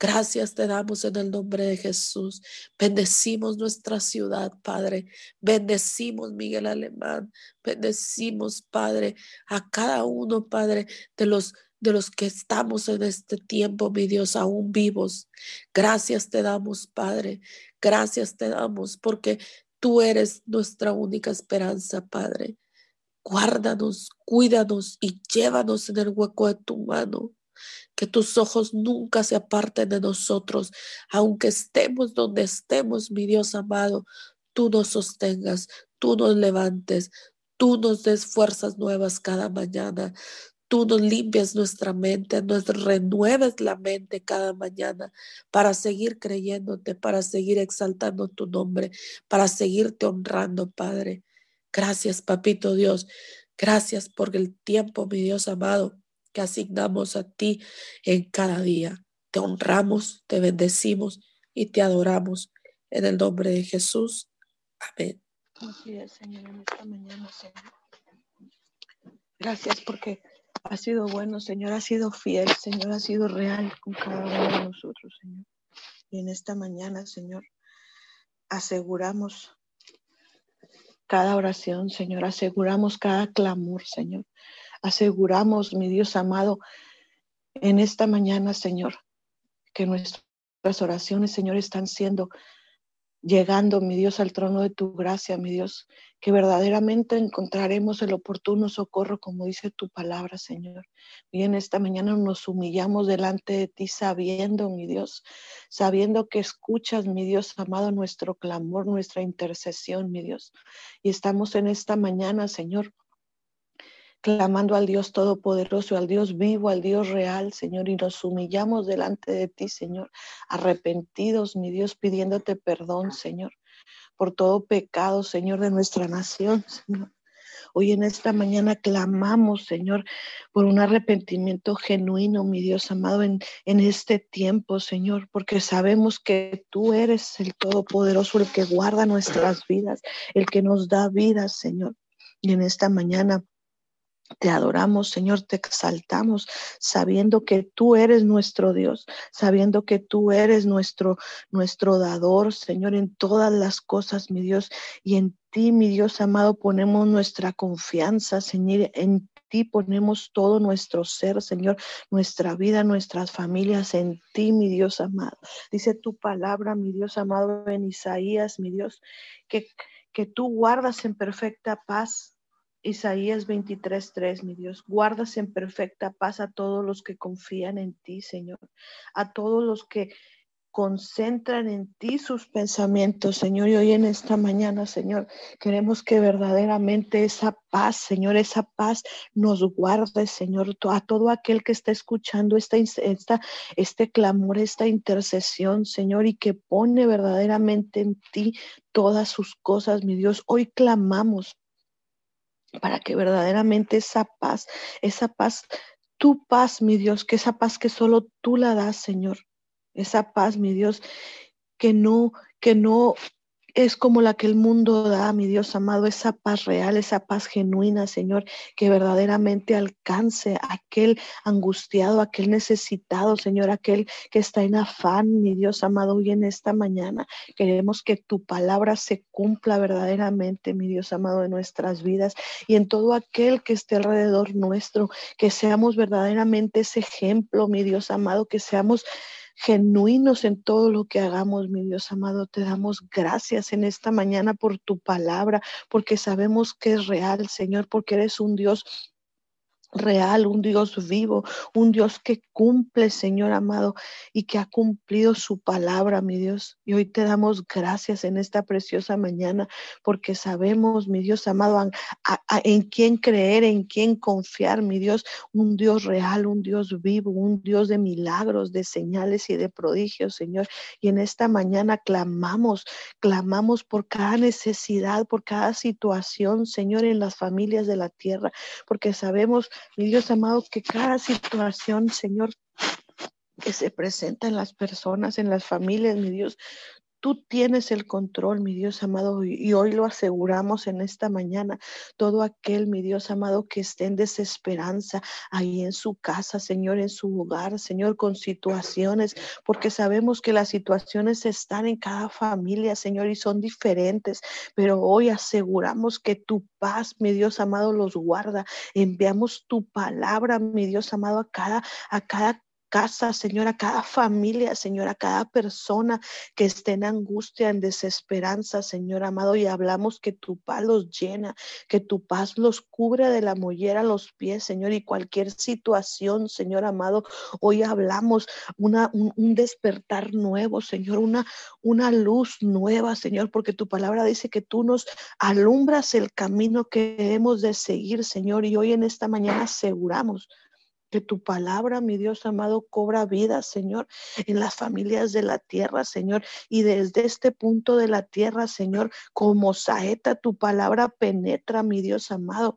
Gracias te damos en el nombre de Jesús. Bendecimos nuestra ciudad, Padre. Bendecimos Miguel Alemán. Bendecimos, Padre, a cada uno, Padre, de los de los que estamos en este tiempo, mi Dios, aún vivos. Gracias te damos, Padre. Gracias te damos porque tú eres nuestra única esperanza, Padre. Guárdanos, cuídanos y llévanos en el hueco de tu mano. Que tus ojos nunca se aparten de nosotros, aunque estemos donde estemos, mi Dios amado. Tú nos sostengas, tú nos levantes, tú nos des fuerzas nuevas cada mañana tú nos limpias nuestra mente, nos renueves la mente cada mañana para seguir creyéndote, para seguir exaltando tu nombre, para seguirte honrando, Padre. Gracias, Papito Dios. Gracias por el tiempo, mi Dios amado, que asignamos a ti en cada día. Te honramos, te bendecimos y te adoramos. En el nombre de Jesús. Amén. Así es, Señor, en esta mañana, Señor. Gracias porque ha sido bueno, Señor, ha sido fiel, Señor, ha sido real con cada uno de nosotros, Señor. Y en esta mañana, Señor, aseguramos cada oración, Señor, aseguramos cada clamor, Señor. Aseguramos, mi Dios amado, en esta mañana, Señor, que nuestras oraciones, Señor, están siendo llegando, mi Dios, al trono de tu gracia, mi Dios, que verdaderamente encontraremos el oportuno socorro, como dice tu palabra, Señor. Y en esta mañana nos humillamos delante de ti, sabiendo, mi Dios, sabiendo que escuchas, mi Dios amado, nuestro clamor, nuestra intercesión, mi Dios. Y estamos en esta mañana, Señor, clamando al Dios Todopoderoso, al Dios vivo, al Dios real, Señor, y nos humillamos delante de ti, Señor, arrepentidos, mi Dios, pidiéndote perdón, Señor, por todo pecado, Señor, de nuestra nación, Señor. Hoy en esta mañana clamamos, Señor, por un arrepentimiento genuino, mi Dios amado, en, en, este tiempo, Señor, porque sabemos que tú eres el Todopoderoso, el que guarda nuestras vidas, el que nos da vida, Señor. Y en esta mañana te adoramos, Señor, te exaltamos, sabiendo que tú eres nuestro Dios, sabiendo que tú eres nuestro, nuestro dador, Señor, en todas las cosas, mi Dios, y en ti, mi Dios amado, ponemos nuestra confianza, Señor, en ti ponemos todo nuestro ser, Señor, nuestra vida, nuestras familias, en ti, mi Dios amado. Dice tu palabra, mi Dios amado, en Isaías, mi Dios, que, que tú guardas en perfecta paz Isaías 23:3, mi Dios, guardas en perfecta paz a todos los que confían en ti, Señor, a todos los que concentran en ti sus pensamientos, Señor. Y hoy en esta mañana, Señor, queremos que verdaderamente esa paz, Señor, esa paz nos guarde, Señor, a todo aquel que está escuchando esta, esta, este clamor, esta intercesión, Señor, y que pone verdaderamente en ti todas sus cosas, mi Dios. Hoy clamamos para que verdaderamente esa paz, esa paz, tu paz, mi Dios, que esa paz que solo tú la das, Señor, esa paz, mi Dios, que no, que no es como la que el mundo da, mi Dios amado, esa paz real, esa paz genuina, Señor, que verdaderamente alcance a aquel angustiado, aquel necesitado, Señor, aquel que está en afán, mi Dios amado, hoy en esta mañana. Queremos que tu palabra se cumpla verdaderamente, mi Dios amado, en nuestras vidas y en todo aquel que esté alrededor nuestro, que seamos verdaderamente ese ejemplo, mi Dios amado, que seamos genuinos en todo lo que hagamos, mi Dios amado. Te damos gracias en esta mañana por tu palabra, porque sabemos que es real, Señor, porque eres un Dios real, un Dios vivo, un Dios que cumple, Señor amado, y que ha cumplido su palabra, mi Dios. Y hoy te damos gracias en esta preciosa mañana, porque sabemos, mi Dios amado, en quién creer, en quién confiar, mi Dios, un Dios real, un Dios vivo, un Dios de milagros, de señales y de prodigios, Señor. Y en esta mañana clamamos, clamamos por cada necesidad, por cada situación, Señor, en las familias de la tierra, porque sabemos mi Dios amado, que cada situación, Señor, que se presenta en las personas, en las familias, mi Dios, Tú tienes el control, mi Dios amado, y hoy lo aseguramos en esta mañana. Todo aquel, mi Dios amado, que esté en desesperanza ahí en su casa, Señor, en su hogar, Señor, con situaciones, porque sabemos que las situaciones están en cada familia, Señor, y son diferentes, pero hoy aseguramos que tu paz, mi Dios amado, los guarda. Enviamos tu palabra, mi Dios amado, a cada, a cada casa, Señor, a cada familia, Señor, a cada persona que esté en angustia, en desesperanza, Señor amado, y hablamos que tu paz los llena, que tu paz los cubre de la mollera los pies, Señor, y cualquier situación, Señor amado, hoy hablamos una, un, despertar nuevo, Señor, una, una luz nueva, Señor, porque tu palabra dice que tú nos alumbras el camino que hemos de seguir, Señor, y hoy en esta mañana aseguramos que tu palabra, mi Dios amado, cobra vida, Señor, en las familias de la tierra, Señor. Y desde este punto de la tierra, Señor, como saeta, tu palabra penetra, mi Dios amado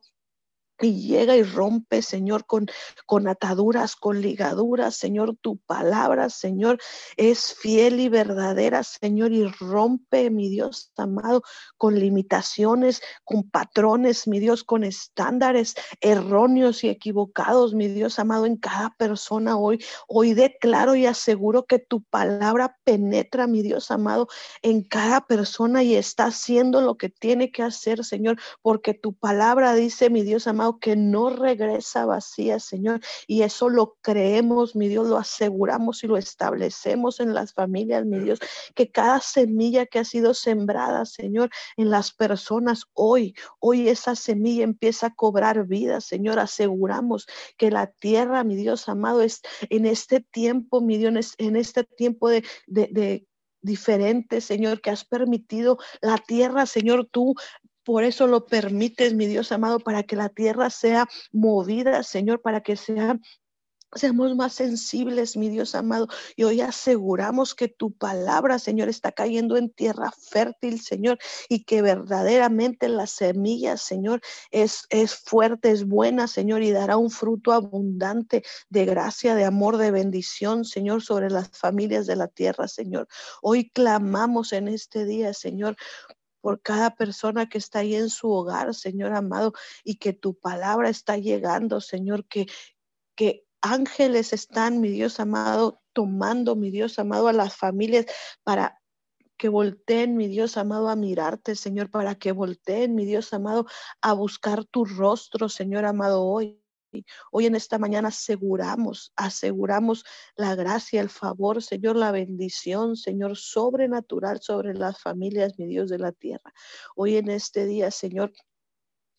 y llega y rompe, Señor, con, con ataduras, con ligaduras, Señor, tu palabra, Señor, es fiel y verdadera, Señor, y rompe, mi Dios amado, con limitaciones, con patrones, mi Dios, con estándares erróneos y equivocados, mi Dios amado, en cada persona hoy. Hoy declaro y aseguro que tu palabra penetra, mi Dios amado, en cada persona y está haciendo lo que tiene que hacer, Señor, porque tu palabra dice, mi Dios amado, que no regresa vacía, Señor. Y eso lo creemos, mi Dios, lo aseguramos y lo establecemos en las familias, mi Dios, que cada semilla que ha sido sembrada, Señor, en las personas hoy, hoy esa semilla empieza a cobrar vida, Señor. Aseguramos que la tierra, mi Dios amado, es en este tiempo, mi Dios, en este tiempo de, de, diferente, Señor, que has permitido la tierra, Señor, tú por eso lo permites, mi Dios amado, para que la tierra sea movida, Señor, para que sea Seamos más sensibles, mi Dios amado. Y hoy aseguramos que tu palabra, Señor, está cayendo en tierra fértil, Señor, y que verdaderamente la semilla, Señor, es, es fuerte, es buena, Señor, y dará un fruto abundante de gracia, de amor, de bendición, Señor, sobre las familias de la tierra, Señor. Hoy clamamos en este día, Señor, por cada persona que está ahí en su hogar, Señor amado, y que tu palabra está llegando, Señor, que, que ángeles están, mi Dios amado, tomando, mi Dios amado, a las familias para que volteen, mi Dios amado, a mirarte, Señor, para que volteen, mi Dios amado, a buscar tu rostro, Señor amado, hoy. Hoy en esta mañana aseguramos, aseguramos la gracia, el favor, Señor, la bendición, Señor, sobrenatural sobre las familias, mi Dios de la tierra. Hoy en este día, Señor,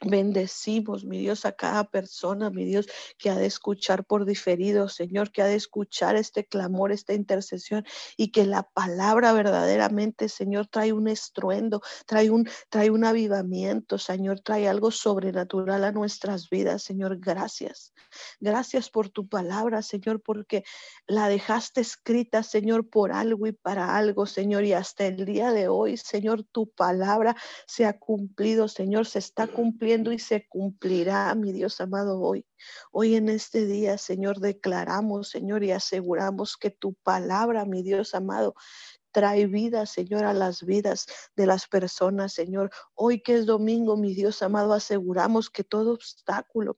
Bendecimos, mi Dios, a cada persona, mi Dios, que ha de escuchar por diferido, Señor, que ha de escuchar este clamor, esta intercesión y que la palabra verdaderamente, Señor, trae un estruendo, trae un, trae un avivamiento, Señor, trae algo sobrenatural a nuestras vidas, Señor. Gracias. Gracias por tu palabra, Señor, porque la dejaste escrita, Señor, por algo y para algo, Señor, y hasta el día de hoy, Señor, tu palabra se ha cumplido, Señor, se está cumpliendo y se cumplirá, mi Dios amado, hoy. Hoy en este día, Señor, declaramos, Señor, y aseguramos que tu palabra, mi Dios amado, trae vida, Señor, a las vidas de las personas, Señor. Hoy que es domingo, mi Dios amado, aseguramos que todo obstáculo,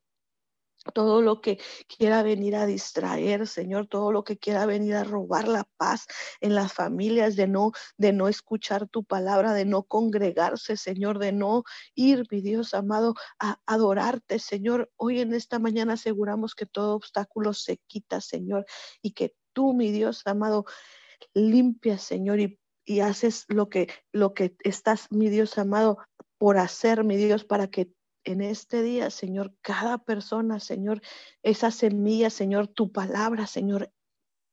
todo lo que quiera venir a distraer, Señor, todo lo que quiera venir a robar la paz en las familias, de no, de no escuchar tu palabra, de no congregarse, Señor, de no ir, mi Dios amado, a adorarte, Señor. Hoy en esta mañana aseguramos que todo obstáculo se quita, Señor, y que tú, mi Dios amado, limpias, Señor, y, y haces lo que, lo que estás, mi Dios amado, por hacer, mi Dios, para que en este día, Señor, cada persona, Señor, esa semilla, Señor, tu palabra, Señor,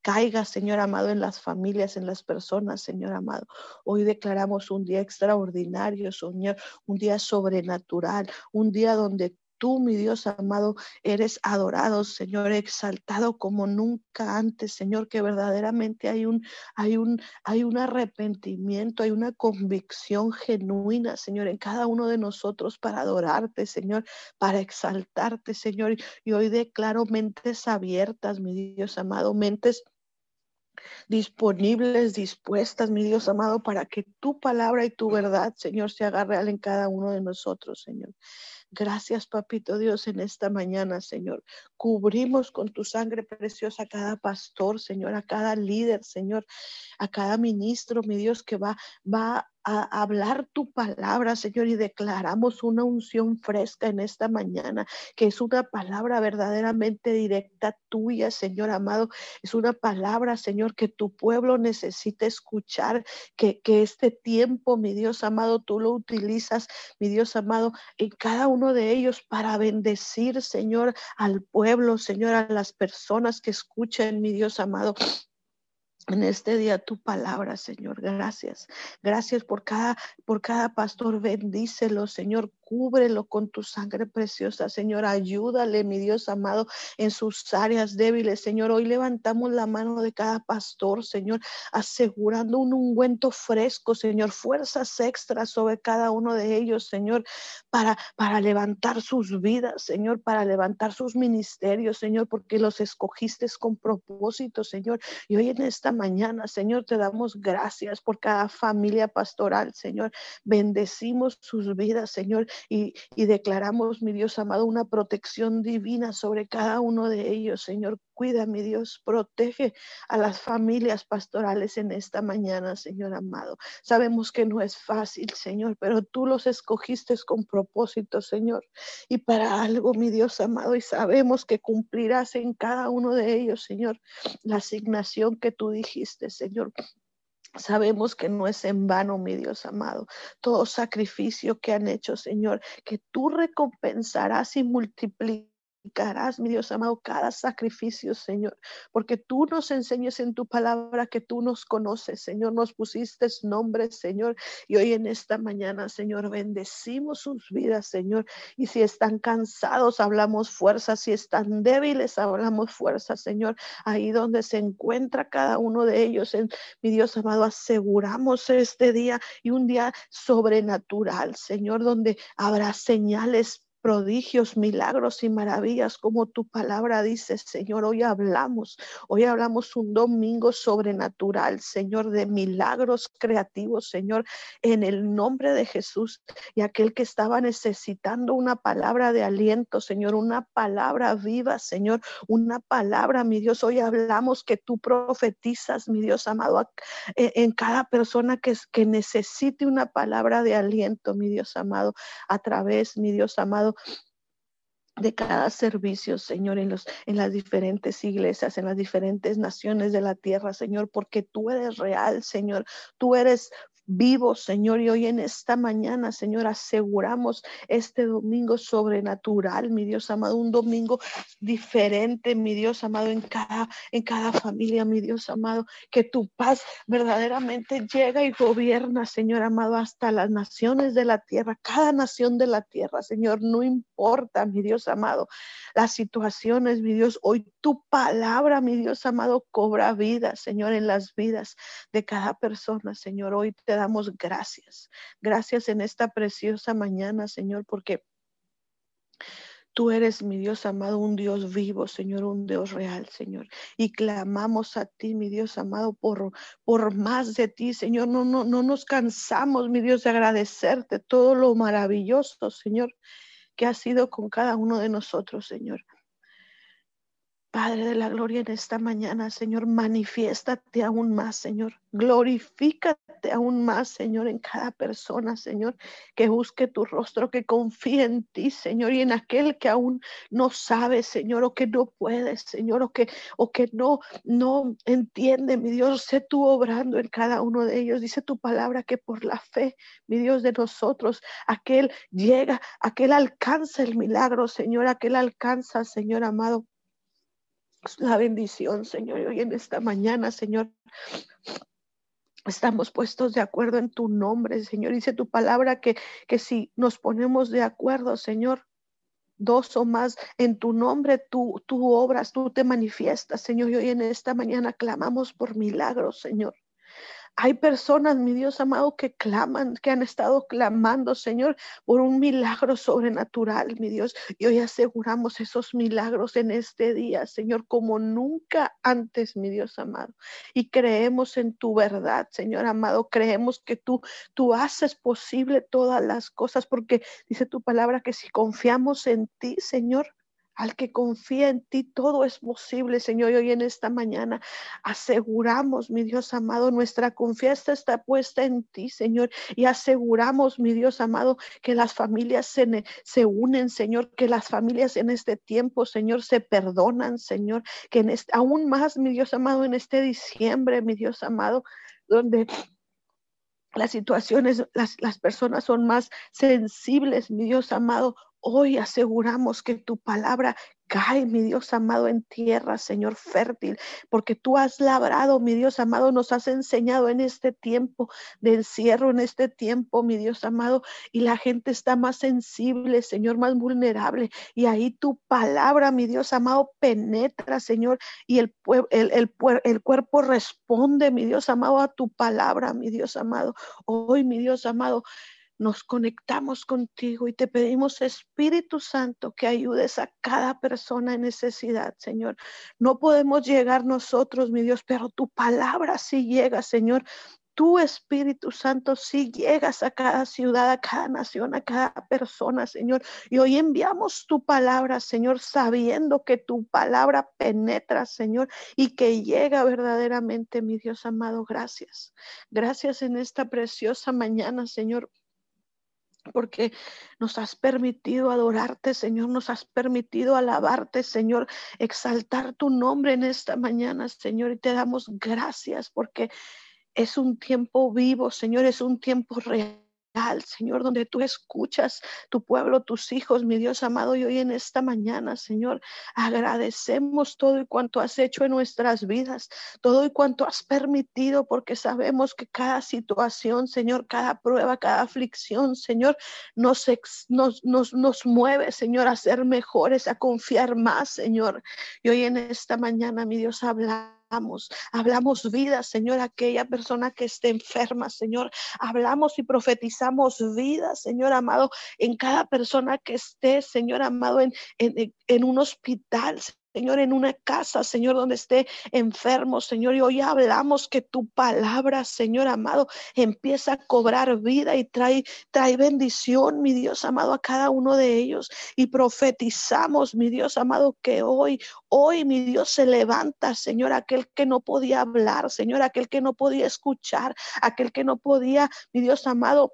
caiga, Señor amado, en las familias, en las personas, Señor amado. Hoy declaramos un día extraordinario, Señor, un día sobrenatural, un día donde tú, mi Dios amado, eres adorado, Señor, exaltado como nunca antes, Señor, que verdaderamente hay un, hay un, hay un arrepentimiento, hay una convicción genuina, Señor, en cada uno de nosotros para adorarte, Señor, para exaltarte, Señor. Y hoy declaro mentes abiertas, mi Dios amado, mentes disponibles, dispuestas, mi Dios amado, para que tu palabra y tu verdad, Señor, se haga real en cada uno de nosotros, Señor. Gracias, papito Dios, en esta mañana, Señor. Cubrimos con tu sangre preciosa a cada pastor, Señor, a cada líder, Señor, a cada ministro, mi Dios, que va, va a hablar tu palabra, Señor, y declaramos una unción fresca en esta mañana, que es una palabra verdaderamente directa tuya, Señor amado. Es una palabra, Señor, que tu pueblo necesita escuchar, que, que este tiempo, mi Dios amado, tú lo utilizas, mi Dios amado, en cada uno de ellos para bendecir, Señor, al pueblo, Señor, a las personas que escuchen, mi Dios amado en este día tu palabra, Señor. Gracias. Gracias por cada, por cada pastor. Bendícelo, Señor cúbrelo con tu sangre preciosa, Señor. Ayúdale, mi Dios amado, en sus áreas débiles, Señor. Hoy levantamos la mano de cada pastor, Señor, asegurando un ungüento fresco, Señor. Fuerzas extras sobre cada uno de ellos, Señor, para, para levantar sus vidas, Señor, para levantar sus ministerios, Señor, porque los escogiste con propósito, Señor. Y hoy en esta mañana, Señor, te damos gracias por cada familia pastoral, Señor. Bendecimos sus vidas, Señor, y, declaramos, mi Dios amado, una protección divina sobre cada uno de ellos. Señor, cuida, mi Dios, protege a las familias pastorales en esta mañana, Señor amado. Sabemos que no es fácil, Señor, pero tú los escogiste con propósito, Señor, y para algo, mi Dios amado, y sabemos que cumplirás en cada uno de ellos, Señor, la asignación que tú dijiste, Señor. Sabemos que no es en vano, mi Dios amado, todo sacrificio que han hecho, Señor, que tú recompensarás y multiplicas Harás, mi Dios amado, cada sacrificio, Señor, porque tú nos enseñas en tu palabra que tú nos conoces, Señor, nos pusiste nombre, Señor, y hoy en esta mañana, Señor, bendecimos sus vidas, Señor, y si están cansados, hablamos fuerza, si están débiles, hablamos fuerza, Señor, ahí donde se encuentra cada uno de ellos, en, mi Dios amado, aseguramos este día y un día sobrenatural, Señor, donde habrá señales prodigios, milagros y maravillas, como tu palabra dice, Señor. Hoy hablamos, hoy hablamos un domingo sobrenatural, Señor, de milagros creativos, Señor, en el nombre de Jesús. Y aquel que estaba necesitando una palabra de aliento, Señor, una palabra viva, Señor, una palabra, mi Dios. Hoy hablamos que tú profetizas, mi Dios amado, e, en cada persona que, que necesite una palabra de aliento, mi Dios amado, a través, mi Dios amado, de cada servicio, Señor, en, los, en las diferentes iglesias, en las diferentes naciones de la tierra, Señor, porque tú eres real, Señor. Tú eres vivo, Señor. Y hoy en esta mañana, Señor, aseguramos este domingo sobrenatural, mi Dios amado, un domingo diferente, mi Dios amado, en cada, en cada familia, mi Dios amado, que tu paz verdaderamente llega y gobierna, Señor amado, hasta las naciones de la tierra, cada nación de la tierra, Señor, no importa, mi Dios amado, las situaciones, mi Dios, hoy tu palabra, mi Dios amado, cobra vida, Señor, en las vidas de cada persona, Señor. Hoy te damos gracias. Gracias en esta preciosa mañana, Señor, porque Tú eres mi Dios amado, un Dios vivo, Señor, un Dios real, Señor. Y clamamos a ti, mi Dios amado, por, por más de ti, Señor. No, no, no nos cansamos, mi Dios, de agradecerte todo lo maravilloso, Señor, que ha sido con cada uno de nosotros, Señor. Padre de la gloria, en esta mañana, Señor, manifiéstate aún más, Señor. Glorifícate aún más, Señor, en cada persona, Señor, que busque tu rostro, que confíe en ti, Señor, y en aquel que aún no sabe, Señor, o que no puede, Señor, o que, o que no, no entiende, mi Dios, sé tú obrando en cada uno de ellos. Dice tu palabra que por la fe, mi Dios, de nosotros, aquel llega, aquel alcanza el milagro, Señor, aquel alcanza, Señor amado la bendición, Señor. Y hoy en esta mañana, Señor, estamos puestos de acuerdo en tu nombre, Señor. Dice tu palabra que, que si nos ponemos de acuerdo, Señor, dos o más en tu nombre, tú, tú obras, tú te manifiestas, Señor. Y hoy en esta mañana clamamos por milagros, Señor. Hay personas, mi Dios amado, que claman, que han estado clamando, Señor, por un milagro sobrenatural, mi Dios. Y hoy aseguramos esos milagros en este día, Señor, como nunca antes, mi Dios amado. Y creemos en tu verdad, Señor amado. Creemos que tú, tú haces posible todas las cosas, porque dice tu palabra que si confiamos en ti, Señor, al que confía en ti, todo es posible, Señor. Y hoy en esta mañana aseguramos, mi Dios amado, nuestra confianza está puesta en ti, Señor. Y aseguramos, mi Dios amado, que las familias se, se unen, Señor, que las familias en este tiempo, Señor, se perdonan, Señor. Que en este, aún más, mi Dios amado, en este diciembre, mi Dios amado, donde las situaciones, las, las personas son más sensibles, mi Dios amado. Hoy aseguramos que tu palabra cae, mi Dios amado, en tierra, Señor, fértil, porque tú has labrado, mi Dios amado, nos has enseñado en este tiempo de encierro, en este tiempo, mi Dios amado, y la gente está más sensible, Señor, más vulnerable, y ahí tu palabra, mi Dios amado, penetra, Señor, y el, el, el, el cuerpo responde, mi Dios amado, a tu palabra, mi Dios amado. Hoy, mi Dios amado, nos conectamos contigo y te pedimos, Espíritu Santo, que ayudes a cada persona en necesidad, Señor. No podemos llegar nosotros, mi Dios, pero tu palabra sí llega, Señor. Tu Espíritu Santo sí llegas a cada ciudad, a cada nación, a cada persona, Señor. Y hoy enviamos tu palabra, Señor, sabiendo que tu palabra penetra, Señor, y que llega verdaderamente, mi Dios amado. Gracias. Gracias en esta preciosa mañana, Señor porque nos has permitido adorarte, Señor, nos has permitido alabarte, Señor, exaltar tu nombre en esta mañana, Señor, y te damos gracias porque es un tiempo vivo, Señor, es un tiempo real. Señor, donde tú escuchas tu pueblo, tus hijos, mi Dios amado, y hoy en esta mañana, Señor, agradecemos todo y cuanto has hecho en nuestras vidas, todo y cuanto has permitido, porque sabemos que cada situación, Señor, cada prueba, cada aflicción, Señor, nos, nos, nos, nos mueve, Señor, a ser mejores, a confiar más, Señor. Y hoy en esta mañana, mi Dios, habla hablamos, vida, Señor, aquella persona que esté enferma, Señor, hablamos y profetizamos vida, Señor amado, en cada persona que esté, Señor amado, en, en, en un hospital, Señor, en una casa, Señor, donde esté enfermo, Señor. Y hoy hablamos que tu palabra, Señor amado, empieza a cobrar vida y trae, trae bendición, mi Dios amado, a cada uno de ellos. Y profetizamos, mi Dios amado, que hoy, hoy, mi Dios, se levanta, Señor, aquel que no podía hablar, Señor, aquel que no podía escuchar, aquel que no podía, mi Dios amado,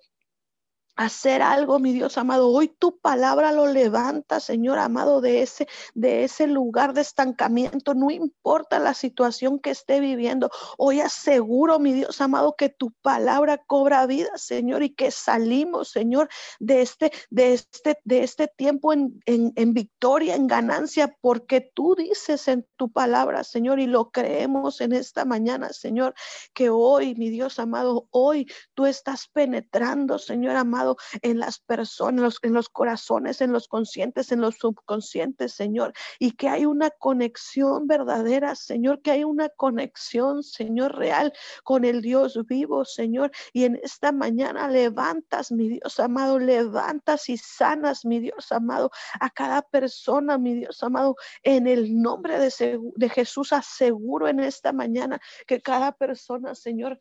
hacer algo, mi Dios amado. Hoy tu palabra lo levanta, Señor amado, de ese, de ese lugar de estancamiento. No importa la situación que esté viviendo. Hoy aseguro, mi Dios amado, que tu palabra cobra vida, Señor, y que salimos, Señor, de este, de este, de este tiempo en, en, en victoria, en ganancia, porque tú dices en tu palabra, Señor, y lo creemos en esta mañana, Señor, que hoy, mi Dios amado, hoy tú estás penetrando, Señor amado en las personas, en los corazones, en los conscientes, en los subconscientes, Señor, y que hay una conexión verdadera, Señor, que hay una conexión, Señor, real con el Dios vivo, Señor, y en esta mañana levantas, mi Dios amado, levantas y sanas, mi Dios amado, a cada persona, mi Dios amado, en el nombre de, de Jesús aseguro en esta mañana que cada persona, Señor,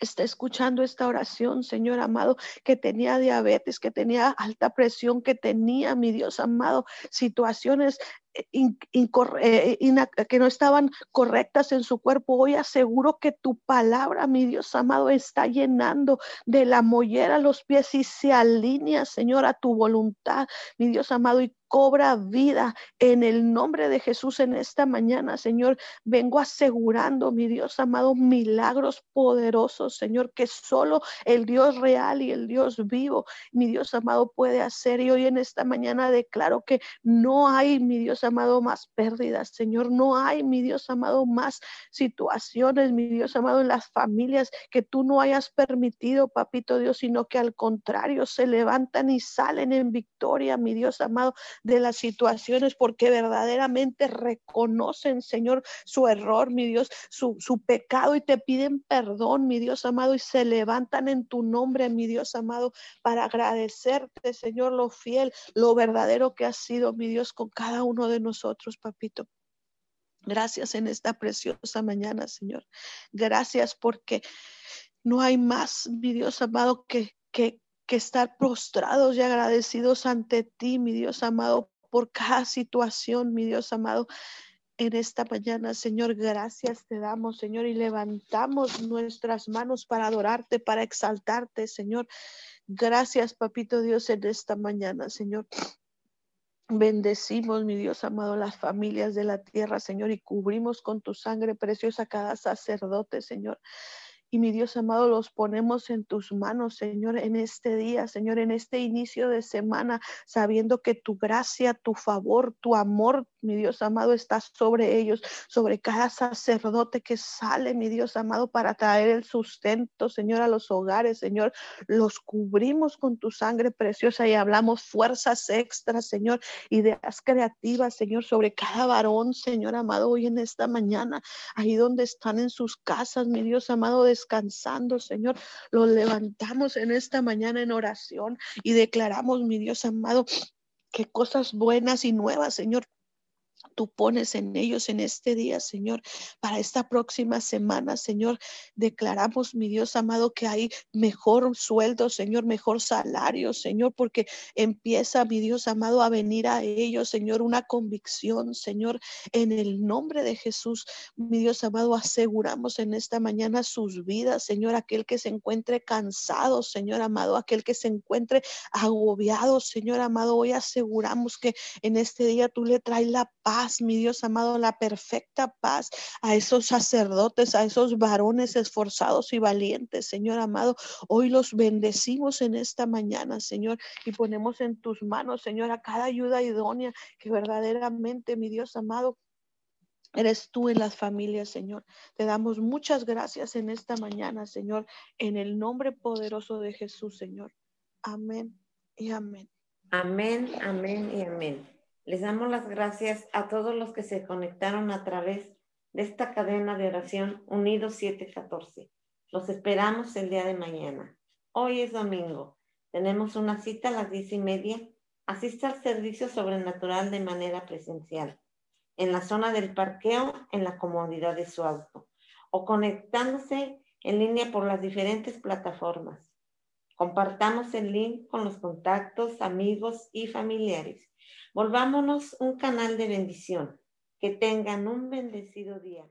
está escuchando esta oración, Señor amado, que tenía diabetes, que tenía alta presión, que tenía, mi Dios amado, situaciones eh, eh, que no estaban correctas en su cuerpo. Hoy aseguro que tu palabra, mi Dios amado, está llenando de la mollera los pies y se alinea, Señor, a tu voluntad, mi Dios amado, y cobra vida en el nombre de Jesús en esta mañana, Señor. Vengo asegurando, mi Dios amado, milagros poderosos, Señor, que solo el Dios real y el Dios vivo, mi Dios amado, puede hacer. Y hoy en esta mañana declaro que no hay, mi Dios amado, más pérdidas, Señor. No hay, mi Dios amado, más situaciones, mi Dios amado, en las familias que tú no hayas permitido, papito Dios, sino que al contrario se levantan y salen en victoria, mi Dios amado de las situaciones porque verdaderamente reconocen, Señor, su error, mi Dios, su, su pecado y te piden perdón, mi Dios amado, y se levantan en tu nombre, mi Dios amado, para agradecerte, Señor, lo fiel, lo verdadero que has sido, mi Dios, con cada uno de nosotros, papito. Gracias en esta preciosa mañana, Señor. Gracias porque no hay más, mi Dios amado, que, que, que estar prostrados y agradecidos ante ti, mi Dios amado, por cada situación, mi Dios amado. En esta mañana, Señor, gracias te damos, Señor, y levantamos nuestras manos para adorarte, para exaltarte, Señor. Gracias, Papito Dios, en esta mañana, Señor. Bendecimos, mi Dios amado, las familias de la tierra, Señor, y cubrimos con tu sangre preciosa cada sacerdote, Señor. Y mi Dios amado, los ponemos en tus manos, Señor, en este día, Señor, en este inicio de semana, sabiendo que tu gracia, tu favor, tu amor, mi Dios amado, está sobre ellos, sobre cada sacerdote que sale, mi Dios amado, para traer el sustento, Señor, a los hogares, Señor. Los cubrimos con tu sangre preciosa y hablamos fuerzas extras, Señor, ideas creativas, Señor, sobre cada varón, Señor amado, hoy en esta mañana, ahí donde están en sus casas, mi Dios amado, descansando, Señor. Los levantamos en esta mañana en oración y declaramos, mi Dios amado, que cosas buenas y nuevas, Señor, tú pones en ellos en este día, Señor, para esta próxima semana, Señor. Declaramos, mi Dios amado, que hay mejor sueldo, Señor, mejor salario, Señor, porque empieza, mi Dios amado, a venir a ellos, Señor, una convicción, Señor, en el nombre de Jesús, mi Dios amado, aseguramos en esta mañana sus vidas, Señor, aquel que se encuentre cansado, Señor amado, aquel que se encuentre agobiado, Señor amado, hoy aseguramos que en este día tú le traes la paz paz, mi Dios amado, la perfecta paz a esos sacerdotes, a esos varones esforzados y valientes, Señor amado. Hoy los bendecimos en esta mañana, Señor, y ponemos en tus manos, Señor, a cada ayuda idónea que verdaderamente, mi Dios amado, Eres tú en las familias, Señor. Te damos muchas gracias en esta mañana, Señor, en el nombre poderoso de Jesús, Señor. Amén y amén. Amén, amén y amén. Les damos las gracias a todos los que se conectaron a través de esta cadena de oración Unidos 714. Los esperamos el día de mañana. Hoy es domingo. Tenemos una cita a las diez y media. Asista al servicio sobrenatural de manera presencial, en la zona del parqueo, en la comodidad de su auto, o conectándose en línea por las diferentes plataformas. Compartamos el link con los contactos, amigos y familiares. Volvámonos un canal de bendición. Que tengan un bendecido día.